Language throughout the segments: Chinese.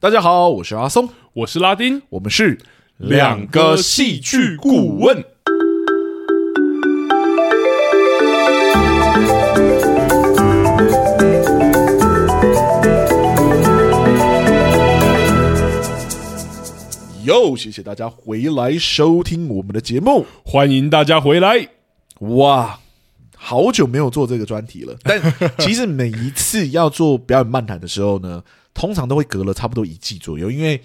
大家好，我是阿松，我是拉丁，我们是两个戏剧顾问。又，谢谢大家回来收听我们的节目，欢迎大家回来。哇，好久没有做这个专题了，但其实每一次要做表演漫谈的时候呢。通常都会隔了差不多一季左右，因为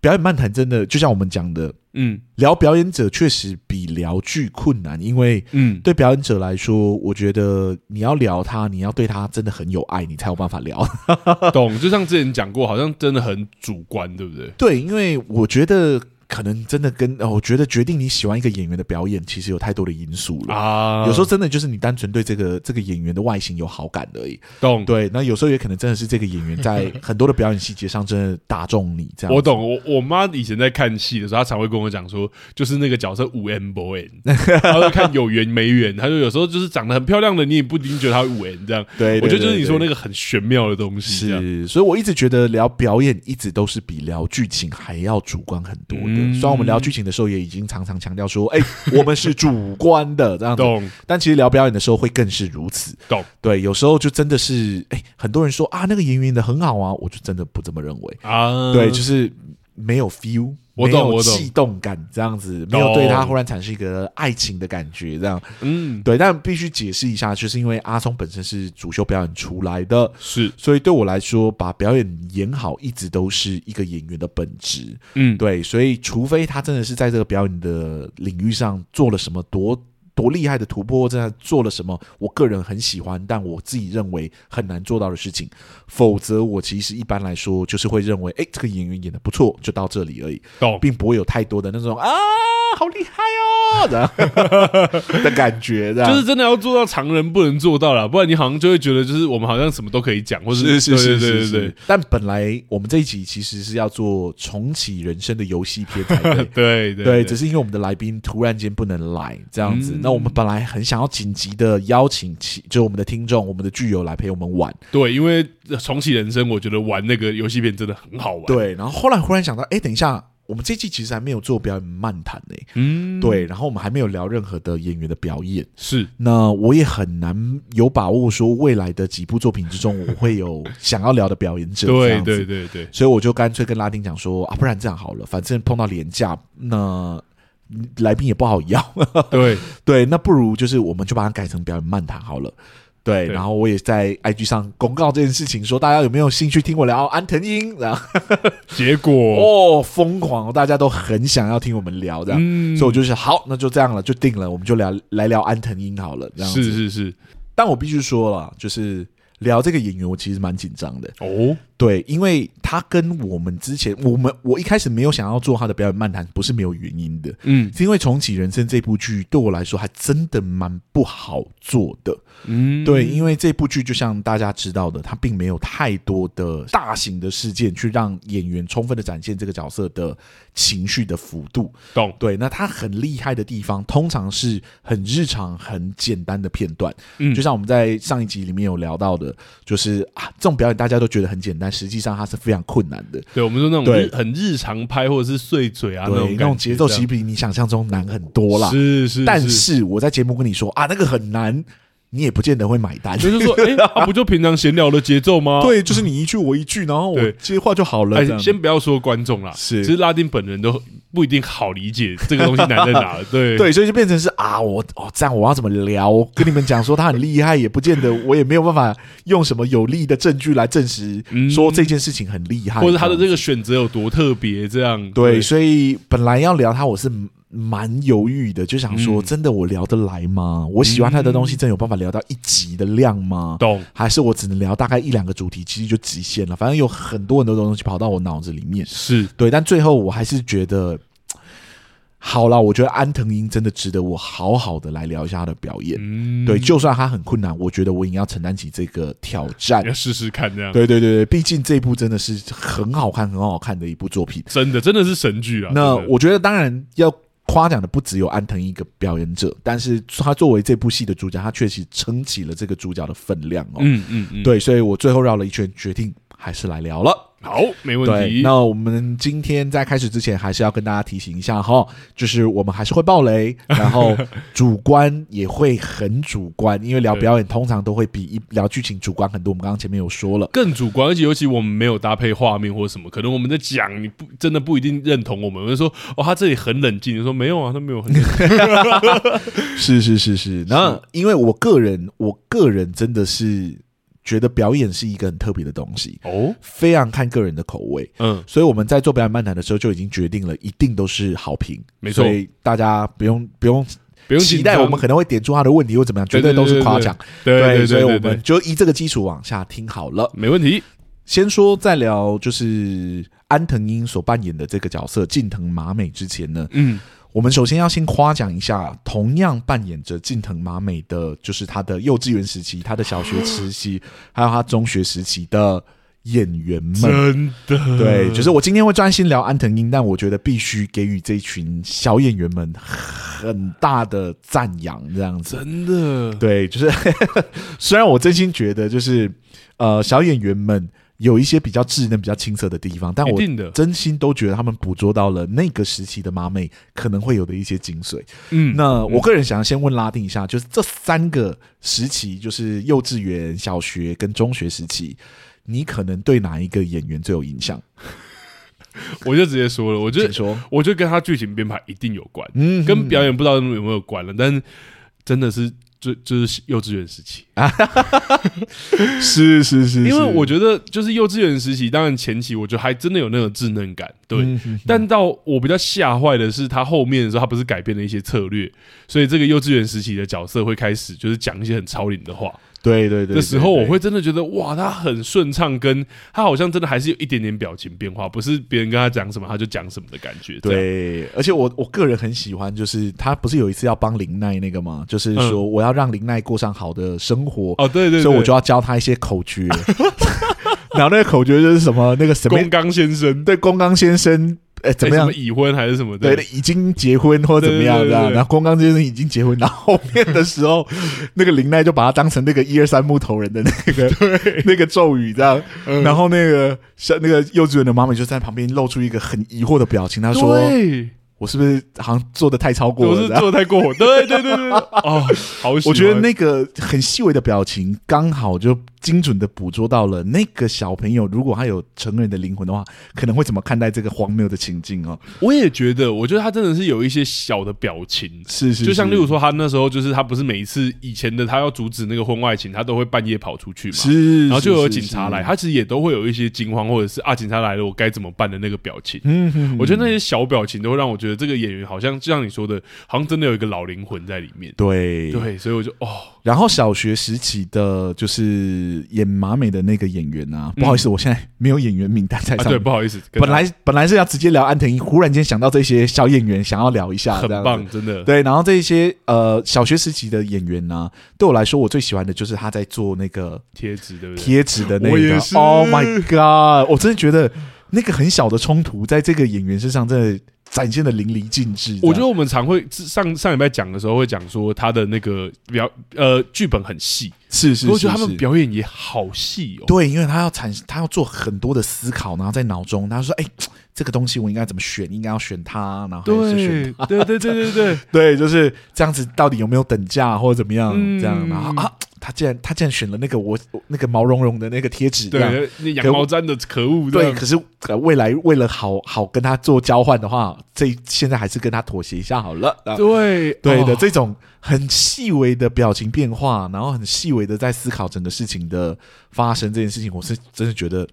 表演漫谈真的就像我们讲的，嗯，聊表演者确实比聊剧困难，因为嗯，对表演者来说，我觉得你要聊他，你要对他真的很有爱，你才有办法聊。懂？就像之前讲过，好像真的很主观，对不对？对，因为我觉得。可能真的跟我觉得决定你喜欢一个演员的表演，其实有太多的因素了啊。有时候真的就是你单纯对这个这个演员的外形有好感而已。懂？对。那有时候也可能真的是这个演员在很多的表演细节上真的打中你。这样。我懂。我我妈以前在看戏的时候，她常会跟我讲说，就是那个角色五 M boy，她会看有缘没缘。她说有时候就是长得很漂亮的，你也不一定觉得她五 M 这样。对。我觉得就是你说那个很玄妙的东西。是。所以我一直觉得聊表演一直都是比聊剧情还要主观很多的。虽然我们聊剧情的时候，也已经常常强调说，哎、欸，我们是主观的这样子。懂。但其实聊表演的时候，会更是如此。懂。对，有时候就真的是，哎、欸，很多人说啊，那个演员演的很好啊，我就真的不这么认为啊。对，就是没有 feel。我懂，没有悸动感这样子，没有对他忽然产生一个爱情的感觉，这样，嗯，对。但必须解释一下，就是因为阿松本身是主修表演出来的，是，所以对我来说，把表演演好一直都是一个演员的本质，嗯，对。所以，除非他真的是在这个表演的领域上做了什么多。多厉害的突破，在做了什么？我个人很喜欢，但我自己认为很难做到的事情。否则，我其实一般来说就是会认为，哎，这个演员演的不错，就到这里而已，并不会有太多的那种啊。好厉害哦！的 的感觉，就是真的要做到常人不能做到了，不然你好像就会觉得，就是我们好像什么都可以讲，或者是是是是是。但本来我们这一集其实是要做重启人生的游戏片才对，对对对，只是因为我们的来宾突然间不能来这样子，那我们本来很想要紧急的邀请起，就我们的听众、我们的剧友来陪我们玩。对，因为重启人生，我觉得玩那个游戏片真的很好玩。对，然后后来忽然想到，哎，等一下。我们这季其实还没有做表演漫谈呢，嗯，对，然后我们还没有聊任何的演员的表演，是，那我也很难有把握说未来的几部作品之中，我会有想要聊的表演者，对对对对，所以我就干脆跟拉丁讲说啊，不然这样好了，反正碰到廉价，那来宾也不好要，对。对，那不如就是我们就把它改成表演漫谈好了。对，然后我也在 IG 上公告这件事情，说大家有没有兴趣听我聊安藤英？然后 结果哦，疯狂，大家都很想要听我们聊这样，嗯、所以我就是好，那就这样了，就定了，我们就聊来聊安藤英好了。这样是是是，但我必须说了，就是聊这个演员，我其实蛮紧张的哦。对，因为他跟我们之前，我们我一开始没有想要做他的表演漫谈，不是没有原因的，嗯，是因为重启人生这部剧对我来说还真的蛮不好做的。嗯，对，因为这部剧就像大家知道的，它并没有太多的大型的事件去让演员充分的展现这个角色的情绪的幅度。懂？对，那他很厉害的地方，通常是很日常、很简单的片段。嗯，就像我们在上一集里面有聊到的，就是啊，这种表演大家都觉得很简单，实际上它是非常困难的。对，我们说那种很日常拍或者是碎嘴啊，那种那种节奏其实比你想象中难很多啦。是是，但是我在节目跟你说啊，那个很难。你也不见得会买单，就是说，哎、欸，啊、不就平常闲聊的节奏吗？对，就是你一句我一句，然后我接话就好了。欸、先不要说观众啦，是，其实拉丁本人都不一定好理解 这个东西难在哪。对对，所以就变成是啊，我哦这样我要怎么聊？跟你们讲说他很厉害，也不见得，我也没有办法用什么有力的证据来证实说这件事情很厉害，或者他的这个选择有多特别。这样对，对，所以本来要聊他，我是。蛮犹豫的，就想说，真的我聊得来吗？嗯、我喜欢他的东西，真有办法聊到一集的量吗？懂？还是我只能聊大概一两个主题，其实就极限了。反正有很多很多东西跑到我脑子里面，是对。但最后我还是觉得。好了，我觉得安藤英真的值得我好好的来聊一下他的表演。嗯，对，就算他很困难，我觉得我也要承担起这个挑战，要试试看这样。对对对对，毕竟这部真的是很好看、很好看的一部作品，真的真的是神剧啊。那我觉得当然要夸奖的不只有安藤一个表演者，但是他作为这部戏的主角，他确实撑起了这个主角的分量哦。嗯嗯嗯，对，所以我最后绕了一圈，决定还是来聊了。好，没问题。那我们今天在开始之前，还是要跟大家提醒一下哈，就是我们还是会爆雷，然后主观也会很主观，因为聊表演通常都会比一聊剧情主观很多。我们刚刚前面有说了，更主观，而且尤其我们没有搭配画面或什么，可能我们在讲，你不真的不一定认同我们。我们说哦，他这里很冷静，你说没有啊，他没有很冷静。是是是是，那因为我个人，我个人真的是。觉得表演是一个很特别的东西哦，非常看个人的口味，嗯，所以我们在做表演漫谈的时候就已经决定了，一定都是好评，没错，所以大家不用不用不用期待我们可能会点出他的问题或怎么样，绝对都是夸奖，对，所以我们就以这个基础往下听好了，没问题。先说在聊就是安藤英所扮演的这个角色近藤麻美之前呢，嗯。我们首先要先夸奖一下，同样扮演着近藤麻美的，就是他的幼稚园时期、他的小学时期，还有他中学时期的演员们。真的，对，就是我今天会专心聊安藤英，但我觉得必须给予这群小演员们很大的赞扬，这样子。真的，对，就是 虽然我真心觉得，就是呃，小演员们。有一些比较稚嫩、比较青涩的地方，但我真心都觉得他们捕捉到了那个时期的妈妹可能会有的一些精髓。嗯，那我个人想要先问拉丁一下，就是这三个时期，就是幼稚园、小学跟中学时期，你可能对哪一个演员最有印象？我就直接说了，我觉得说，我觉得跟他剧情编排一定有关，嗯，跟表演不知道有没有关了，但是真的是。就就是幼稚园时期 啊，是是是，因为我觉得就是幼稚园时期，当然前期我觉得还真的有那种稚嫩感，对。嗯、哼哼，但到我比较吓坏的是，他后面的时候，他不是改变了一些策略，所以这个幼稚园时期的角色会开始就是讲一些很超龄的话。对对对，的时候我会真的觉得哇，他很顺畅，跟他好像真的还是有一点点表情变化，不是别人跟他讲什么他就讲什么的感觉。对，而且我我个人很喜欢，就是他不是有一次要帮林奈那个吗？就是说我要让林奈过上好的生活哦，对对，所以我就要教他一些口诀。然后那个口诀就是什么？那个什么 宫刚先生，对，宫刚先生。哎，怎么样？已婚还是什么的？对，已经结婚或者怎么样的？然后宫冈先生已经结婚，然后后面的时候，那个林奈就把他当成那个一二三木头人的那个 对那个咒语这样。嗯、然后那个像那个幼稚园的妈妈就在旁边露出一个很疑惑的表情，他说。我是不是好像做的太超过了？我是做的太过火，对对对对哦，好，我觉得那个很细微的表情，刚好就精准的捕捉到了那个小朋友，如果他有成人的灵魂的话，可能会怎么看待这个荒谬的情境哦？我也觉得，我觉得他真的是有一些小的表情，是是，是，就像例如说，他那时候就是他不是每一次以前的他要阻止那个婚外情，他都会半夜跑出去嘛，是，然后就有警察来，他其实也都会有一些惊慌，或者是啊，警察来了，我该怎么办的那个表情。嗯，我觉得那些小表情都会让我觉得这个演员好像就像你说的，好像真的有一个老灵魂在里面。对对，所以我就哦，然后小学时期的，就是演马美的那个演员啊，不好意思，我现在没有演员名单在上面。对，不好意思，本来本来是要直接聊安藤樱，忽然间想到这些小演员，想要聊一下，很棒，真的。对，然后这些呃小学时期的演员呢，对我来说，我最喜欢的就是他在做那个贴纸，对不对？贴纸的那个，Oh my God！我真的觉得。那个很小的冲突，在这个演员身上，真的展现的淋漓尽致。我觉得我们常会上上礼拜讲的时候，会讲说他的那个表呃剧本很细，是是，是。我觉得他们表演也好细哦。对，因为他要产，他要做很多的思考，然后在脑中，他说：“哎，这个东西我应该怎么选？应该要选他，然后还是选它。”对对对对对 对，就是这样子。到底有没有等价或者怎么样？嗯、这样，然后啊。他竟然他竟然选了那个我那个毛茸茸的那个贴纸，对，那羊毛毡的可恶。对，可是未来为了好好跟他做交换的话，这现在还是跟他妥协一下好了。对对的，这种很细微的表情变化，然后很细微的在思考整个事情的发生这件事情，我是真的觉得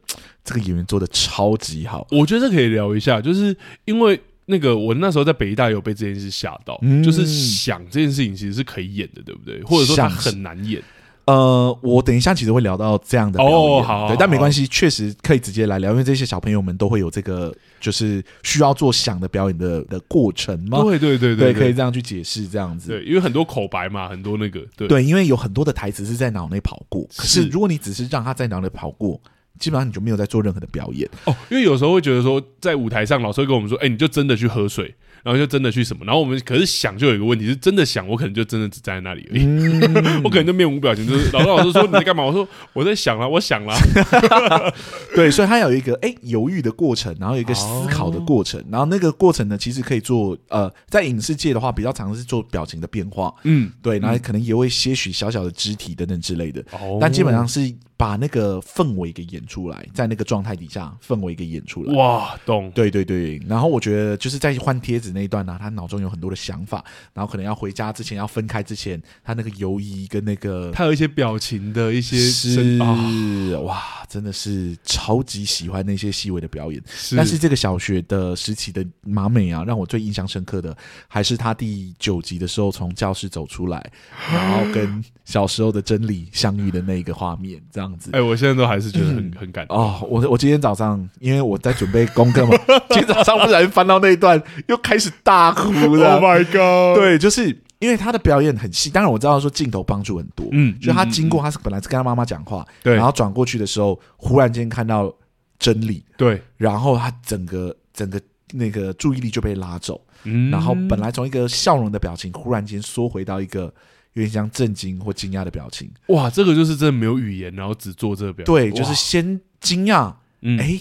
这个演员做的超级好。我觉得这可以聊一下，就是因为。那个我那时候在北大有被这件事吓到，嗯、就是想这件事情其实是可以演的，对不对？或者说他很难演。呃，我等一下其实会聊到这样的表演，哦、好好好对，但没关系，确实可以直接来聊，因为这些小朋友们都会有这个就是需要做想的表演的的过程嘛。对对对对，对，可以这样去解释这样子。对，因为很多口白嘛，很多那个对，对，因为有很多的台词是在脑内跑过，可是如果你只是让他在脑内跑过，基本上你就没有在做任何的表演哦。因为有时候会觉得说，在舞台上老师会跟我们说，哎，你就真的去喝水。然后就真的去什么，然后我们可是想就有一个问题是真的想，我可能就真的只站在那里而已，嗯、我可能就面无表情，就是老师老师说你在干嘛？我说 我在想了，我想了，对，所以他有一个哎犹豫的过程，然后有一个思考的过程，哦、然后那个过程呢，其实可以做呃，在影视界的话比较常是做表情的变化，嗯，对，然后可能也会些许小小的肢体等等之类的，哦、但基本上是。把那个氛围给演出来，在那个状态底下，氛围给演出来。哇，懂。对对对，然后我觉得就是在换贴纸那一段呢、啊，他脑中有很多的想法，然后可能要回家之前要分开之前，他那个犹疑跟那个，他有一些表情的一些是、哦、哇，真的是超级喜欢那些细微的表演。是但是这个小学的时期的马美啊，让我最印象深刻的还是他第九集的时候从教室走出来，然后跟小时候的真理相遇的那个画面，这样。哎、欸，我现在都还是觉得很、嗯、很感动哦。我我今天早上因为我在准备功课嘛，今天早上不小心翻到那一段，又开始大哭了。Oh my god！对，就是因为他的表演很细，当然我知道说镜头帮助很多，嗯，就他经过他是本来是跟他妈妈讲话，对，然后转过去的时候，忽然间看到真理，对，然后他整个整个那个注意力就被拉走，嗯，然后本来从一个笑容的表情，忽然间缩回到一个。有点像震惊或惊讶的表情，哇，这个就是真的没有语言，然后只做这个表情，对，就是先惊讶，嗯，哎，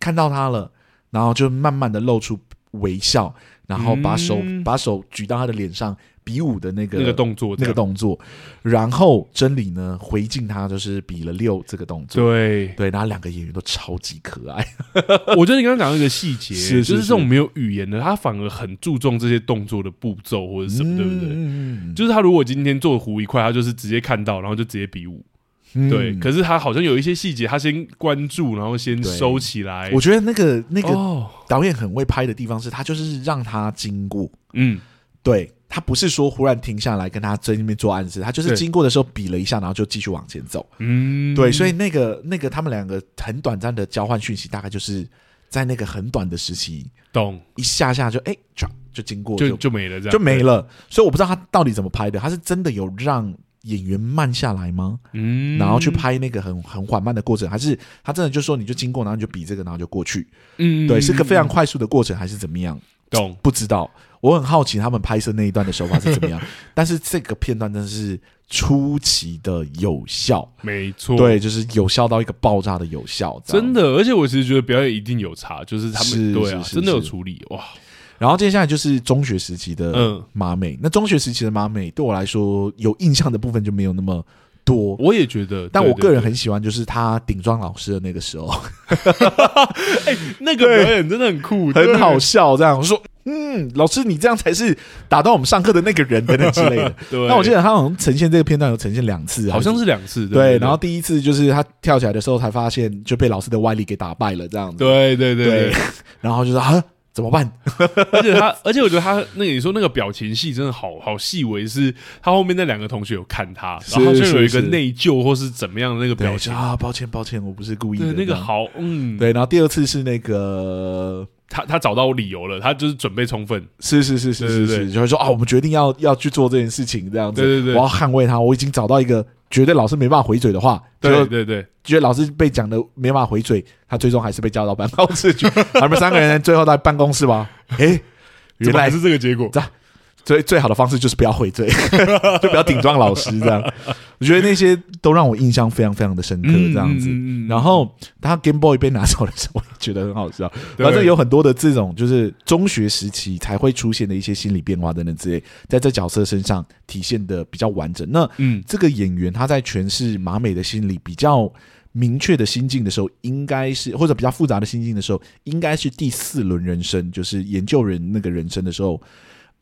看到他了，然后就慢慢的露出微笑，然后把手、嗯、把手举到他的脸上。比武的那个那个动作，那个动作，然后真理呢回敬他，就是比了六这个动作。对对，然后两个演员都超级可爱。我觉得你刚刚讲到一个细节，是就是这种没有语言的，他反而很注重这些动作的步骤或者什么，对不对？就是他如果今天做胡一块，他就是直接看到，然后就直接比武。对，可是他好像有一些细节，他先关注，然后先收起来。我觉得那个那个导演很会拍的地方是，他就是让他经过。嗯，对。他不是说忽然停下来跟他在那边做暗示，他就是经过的时候比了一下，然后就继续往前走。嗯，对，所以那个那个他们两个很短暂的交换讯息，大概就是在那个很短的时期，懂一下下就哎，就就经过就就没了，这样就没了。所以我不知道他到底怎么拍的，他是真的有让演员慢下来吗？嗯，然后去拍那个很很缓慢的过程，还是他真的就说你就经过，然后你就比这个，然后就过去？嗯，对，是个非常快速的过程，还是怎么样？懂不知道。我很好奇他们拍摄那一段的手法是怎么样，但是这个片段真的是出奇的有效，没错，对，就是有效到一个爆炸的有效，真的。而且我其实觉得表演一定有差，就是他们对啊，真的有处理哇。然后接下来就是中学时期的马美，那中学时期的马美对我来说有印象的部分就没有那么多，我也觉得，但我个人很喜欢就是他顶撞老师的那个时候，哎，那个表演真的很酷，很好笑，这样我说。嗯，老师，你这样才是打断我们上课的那个人等等之类的。对，那我记得他好像呈现这个片段有呈现两次，好像是两次。对，然后第一次就是他跳起来的时候才发现就被老师的外力给打败了，这样子。对对对，对，然后就说啊，怎么办？而且他，而且我觉得他那个你说那个表情戏真的好好细微，是他后面那两个同学有看他，然后就有一个内疚或是怎么样的那个表情啊，抱歉抱歉，我不是故意的。那个好，嗯，对。然后第二次是那个。他他找到理由了，他就是准备充分，是是是是是是，就会说啊，我们决定要要去做这件事情，这样子，对对对，我要捍卫他，我已经找到一个绝对老师没办法回嘴的话，对对对，觉得老师被讲的没办法回嘴，他最终还是被叫到办公室去，他们三个人最后在办公室吧，诶，原来是这个结果。最最好的方式就是不要回嘴，就不要顶撞老师这样。我觉得那些都让我印象非常非常的深刻，这样子。然后他 Game Boy 被拿走的时候，我也觉得很好笑。反正有很多的这种就是中学时期才会出现的一些心理变化等等之类，在这角色身上体现的比较完整。那嗯，这个演员他在诠释马美的心理比较明确的心境的时候，应该是或者比较复杂的心境的时候，应该是第四轮人生，就是研究人那个人生的时候。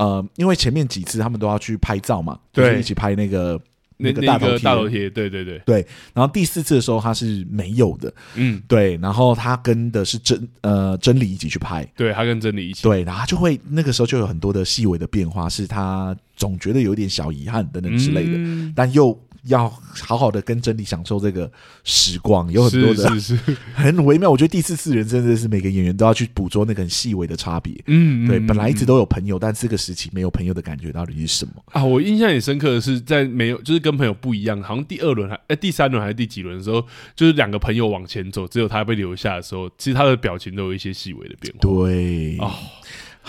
呃，因为前面几次他们都要去拍照嘛，对，就是、一起拍那个那个大头贴，大头贴，对对对对。然后第四次的时候他是没有的，嗯，对。然后他跟的是真呃真理一起去拍，对他跟真理一起，对，然后就会那个时候就有很多的细微的变化，是他总觉得有点小遗憾等等之类的，嗯、但又。要好好的跟真理享受这个时光，有很多的是是是 很微妙。我觉得第四次人真的是每个演员都要去捕捉那个很细微的差别。嗯，对，本来一直都有朋友，但这个时期没有朋友的感觉到底是什么啊？我印象很深刻的是，在没有就是跟朋友不一样，好像第二轮还哎第三轮还是第几轮的时候，就是两个朋友往前走，只有他被留下的时候，其实他的表情都有一些细微的变化。对哦。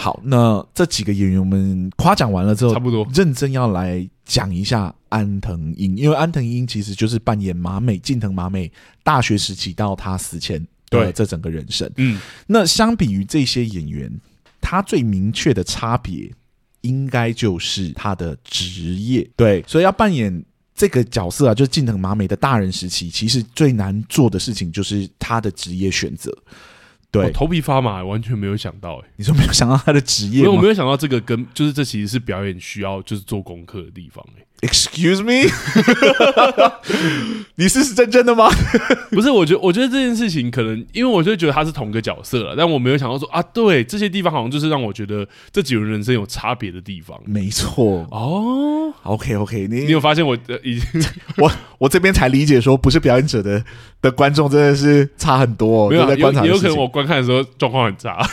好，那这几个演员我们夸奖完了之后，差不多认真要来讲一下安藤英，因为安藤英其实就是扮演马美近藤马美大学时期到他死前对这整个人生。嗯，那相比于这些演员，他最明确的差别应该就是他的职业。对，所以要扮演这个角色啊，就是近藤麻美的大人时期，其实最难做的事情就是他的职业选择。对，头皮发麻，完全没有想到哎！你说没有想到他的职业？因为我没有想到这个跟就是这其实是表演需要就是做功课的地方哎。Excuse me，你是是真正的吗？不是，我觉得我觉得这件事情可能因为我就觉得他是同个角色了，但我没有想到说啊，对这些地方好像就是让我觉得这几个人生有差别的地方。没错哦，OK OK，你你有发现我已经 我我这边才理解说，不是表演者的的观众真的是差很多，没有在观察有，有可能我观看的时候状况很差，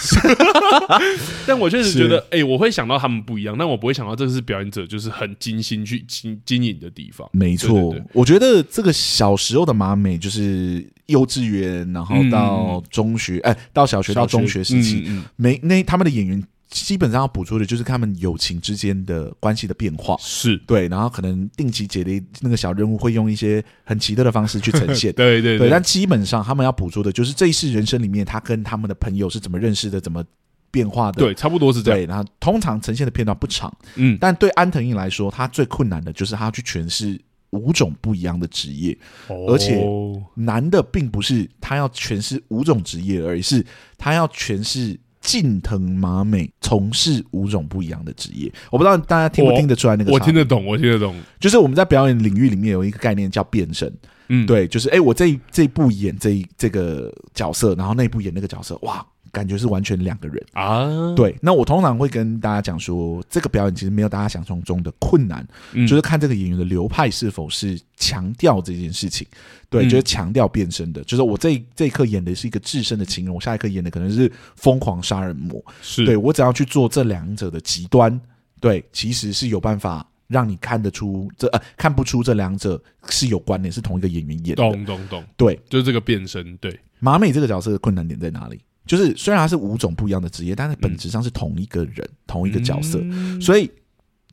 但我确实觉得哎、欸，我会想到他们不一样，但我不会想到这个是表演者就是很精心去。经经营的地方，没错。我觉得这个小时候的马美，就是幼稚园，然后到中学，哎、嗯欸，到小学到中学时期，没、嗯嗯、那他们的演员基本上要捕捉的就是他们友情之间的关系的变化，是对。然后可能定期解的那个小任务，会用一些很奇特的方式去呈 现，对对对，对。但基本上他们要捕捉的就是这一世人生里面，他跟他们的朋友是怎么认识的，怎么。变化的对，差不多是这样。对，然后通常呈现的片段不长，嗯，但对安藤樱来说，他最困难的就是他要去诠释五种不一样的职业，哦，而且难的并不是他要诠释五种职业，而是他要诠释近藤麻美从事五种不一样的职业。我不知道大家听不听得出来那个？我听得懂，我听得懂。就是我们在表演领域里面有一个概念叫变身，嗯，对，就是哎，我这这一部演这一这个角色，然后那一部演那个角色，哇。感觉是完全两个人啊！对，那我通常会跟大家讲说，这个表演其实没有大家想象中的困难，嗯，就是看这个演员的流派是否是强调这件事情。对，嗯，就是强调变身的，就是我这这一刻演的是一个至身的情人，我下一刻演的可能是疯狂杀人魔。是，对，我只要去做这两者的极端，对，其实是有办法让你看得出这呃看不出这两者是有关联，是同一个演员演的。懂懂懂，对，就是这个变身。对，马美这个角色的困难点在哪里？就是虽然他是五种不一样的职业，但是本质上是同一个人，嗯、同一个角色，嗯、所以。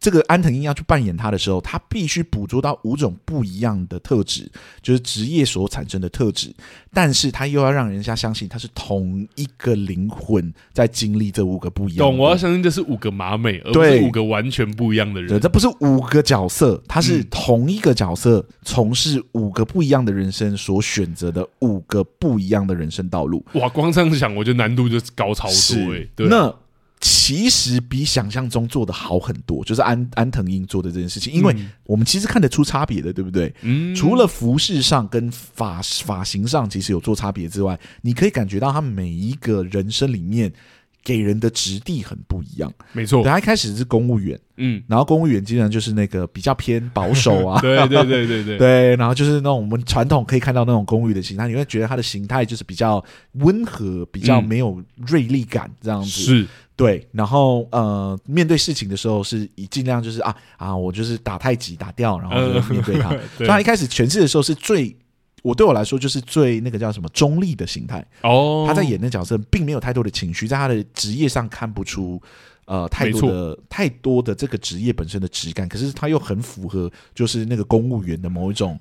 这个安藤英要去扮演他的时候，他必须捕捉到五种不一样的特质，就是职业所产生的特质。但是他又要让人家相信他是同一个灵魂在经历这五个不一样。懂？我要相信这是五个麻美，而不是五个完全不一样的人。对，这不是五个角色，他是同一个角色从事五个不一样的人生所选择的五个不一样的人生道路。哇，光这样想，我觉得难度就高超多哎。对，那。其实比想象中做的好很多，就是安安藤英做的这件事情，因为我们其实看得出差别的，对不对？嗯，除了服饰上跟发发型上其实有做差别之外，你可以感觉到他每一个人生里面给人的质地很不一样。没错，他一开始是公务员，嗯，然后公务员基本上就是那个比较偏保守啊，对对对对对。对，然后就是那种我们传统可以看到那种公务员的形态，你会觉得他的形态就是比较温和，比较没有锐利感这样子，是。对，然后呃，面对事情的时候是以尽量就是啊啊，我就是打太极打掉，然后就面对他。呃、所以他一开始诠释的时候是最，我对我来说就是最那个叫什么中立的形态。哦，他在演那角色并没有太多的情绪，在他的职业上看不出。呃，太多的太多的这个职业本身的质感，可是他又很符合，就是那个公务员的某一种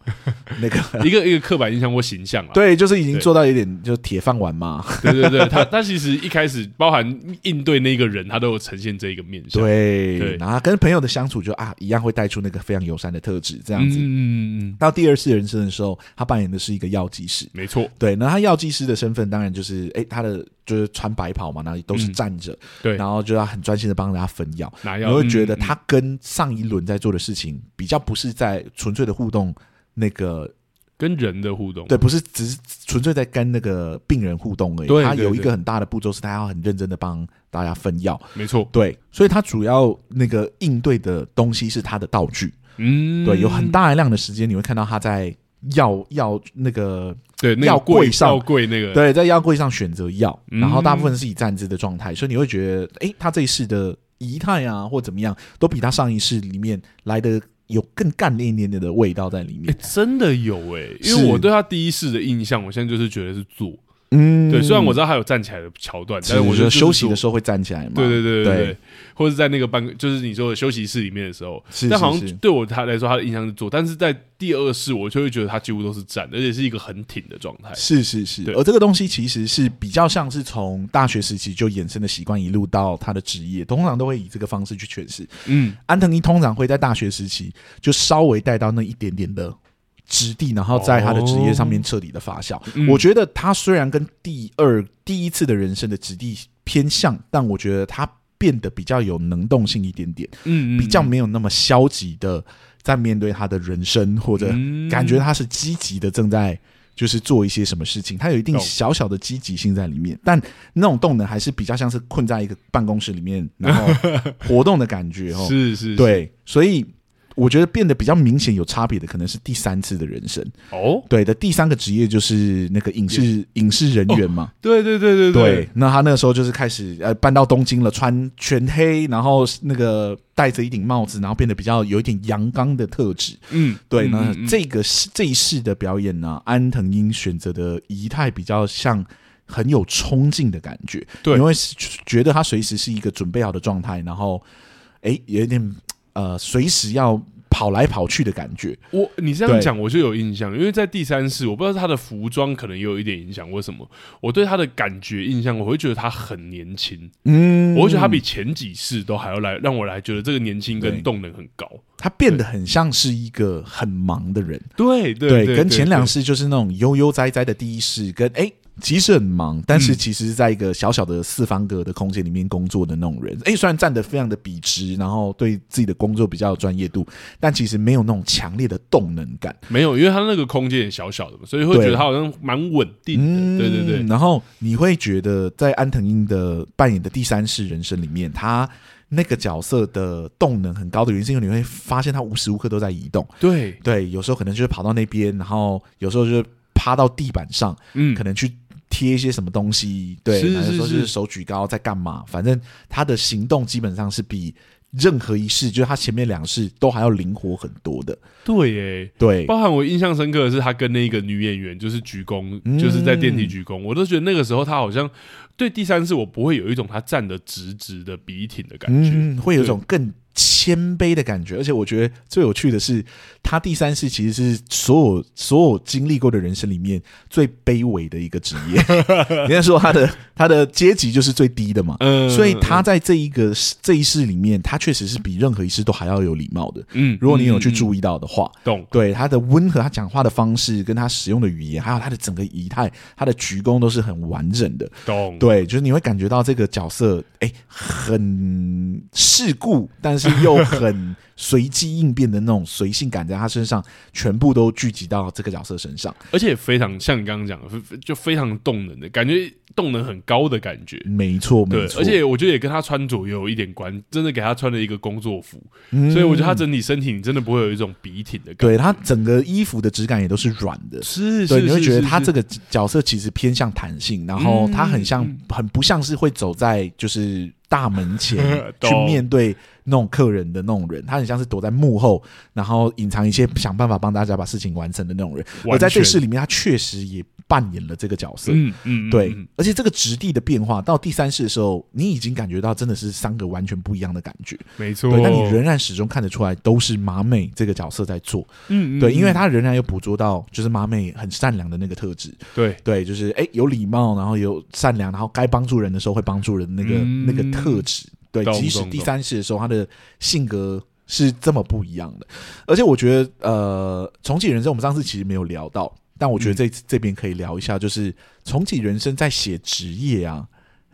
那个 一个一个刻板印象或形象啊。对，就是已经做到有点就铁饭碗嘛。对对对，他他其实一开始包含应对那个人，他都有呈现这一个面相。对，对然后跟朋友的相处就啊一样会带出那个非常友善的特质，这样子。嗯嗯嗯。到第二次人生的时候，他扮演的是一个药剂师。没错。对，那他药剂师的身份当然就是哎，他的就是穿白袍嘛，那里都是站着，对，然后就要很专。专心的帮大家分药，你会觉得他跟上一轮在做的事情比较不是在纯粹的互动，那个跟人的互动，对，不是只是纯粹在跟那个病人互动而已。他有一个很大的步骤是，他要很认真的帮大家分药，没错，对，所以他主要那个应对的东西是他的道具，嗯，对，有很大量的时间你会看到他在药药那个。对，药柜上，药柜那个，对，在药柜上选择药，然后大部分是以站姿的状态，嗯，所以你会觉得，哎，他这一世的仪态啊，或怎么样，都比他上一世里面来的有更干练一点点的味道在里面。真的有哎，因为我对他第一世的印象，我现在就是觉得是做。嗯，对，虽然我知道他有站起来的桥段，但是我觉得休息的时候会站起来嘛。对对对对对，或者在那个办，就是你说的休息室里面的时候，但好像对我他来说，他的印象是坐，但是在第二世，我就会觉得他几乎都是站，而且是一个很挺的状态。是是是，而这个东西其实是比较像是从大学时期就衍生的习惯，一路到他的职业，通常都会以这个方式去诠释。嗯，安藤一通常会在大学时期就稍微带到那一点点的。质地，然后在他的职业上面彻底的发酵。哦嗯、我觉得他虽然跟第二第一次的人生的质地偏向，但我觉得他变得比较有能动性一点点，嗯，比较没有那么消极的在面对他的人生，或者感觉他是积极的正在就是做一些什么事情。他有一定小小的积极性在里面，但那种动能还是比较像是困在一个办公室里面然后 活动的感觉哦。是是，对，所以。我觉得变得比较明显有差别的，可能是第三次的人生哦。对的，第三个职业就是那个影视影视人员嘛。对对对对对。那他那个时候就是开始呃搬到东京了，穿全黑，然后那个戴着一顶帽子，然后变得比较有一点阳刚的特质。嗯，对。那这个是这一世的表演呢，安藤英选择的仪态比较像很有冲劲的感觉。对，因为觉得他随时是一个准备好的状态，然后哎有一点。呃，随时要跑来跑去的感觉。我你这样讲，我就有印象，因为在第三世，我不知道他的服装可能也有一点影响。为什么？我对他的感觉印象，我会觉得他很年轻。嗯，我会觉得他比前几世都还要来让我来觉得这个年轻跟动能很高。他变得很像是一个很忙的人。对对对，跟前两世就是那种悠悠哉哉的第一世，跟哎。其实很忙，但是其实是在一个小小的四方格的空间里面工作的那种人。哎，虽然站得非常的笔直，然后对自己的工作比较有专业度，但其实没有那种强烈的动能感。没有，因为他那个空间也小小的嘛，所以会觉得他好像蛮稳定的。嗯、对对对。然后你会觉得，在安藤英的扮演的第三世人生里面，他那个角色的动能很高的原因，是因为你会发现他无时无刻都在移动。对对，有时候可能就是跑到那边，然后有时候就是趴到地板上，嗯，可能去。贴一些什么东西，对，是是是，说是手举高在干嘛？反正他的行动基本上是比任何一式，就是他前面两式都还要灵活很多的。对，耶，对，包含我印象深刻的是他跟那个女演员就是鞠躬，嗯、就是在电梯鞠躬，我都觉得那个时候他好像对第三世我不会有一种他站得直直的笔挺的感觉，嗯、会有一种更。谦卑的感觉，而且我觉得最有趣的是，他第三世其实是所有所有经历过的人生里面最卑微的一个职业。人家说他的他的阶级就是最低的嘛，嗯，所以他在这一个这一世里面，他确实是比任何一世都还要有礼貌的。嗯，如果你有去注意到的话，懂，对他的温和，他讲话的方式，跟他使用的语言，还有他的整个仪态，他的鞠躬都是很完整的。懂，对，就是你会感觉到这个角色，哎，很世故，但是。又很随机应变的那种随性感，在他身上全部都聚集到这个角色身上，而且非常像你刚刚讲的，就非常动能的感觉，动能很高的感觉。没错，没错。而且我觉得也跟他穿着有一点关，真的给他穿了一个工作服，嗯、所以我觉得他整体身体你真的不会有一种笔挺的感觉。对，他整个衣服的质感也都是软的，是，对，你会觉得他这个角色其实偏向弹性，然后他很像，很不像是会走在就是。大门前 去面对那种客人的那种人，他很像是躲在幕后，然后隐藏一些，想办法帮大家把事情完成的那种人。而在这事里面，他确实也扮演了这个角色。嗯嗯，对。而且这个质地的变化到第三世的时候，你已经感觉到真的是三个完全不一样的感觉。没错。对，但你仍然始终看得出来，都是麻美这个角色在做。嗯嗯。对，因为他仍然有捕捉到，就是麻美很善良的那个特质。对对，就是哎，有礼貌，然后有善良，然后该帮助人的时候会帮助人的那个那个特质。对，即使第三世的时候，他的性格是这么不一样的，而且我觉得，呃，重启人生我们上次其实没有聊到，但我觉得这、嗯、这边可以聊一下，就是重启人生在写职业啊，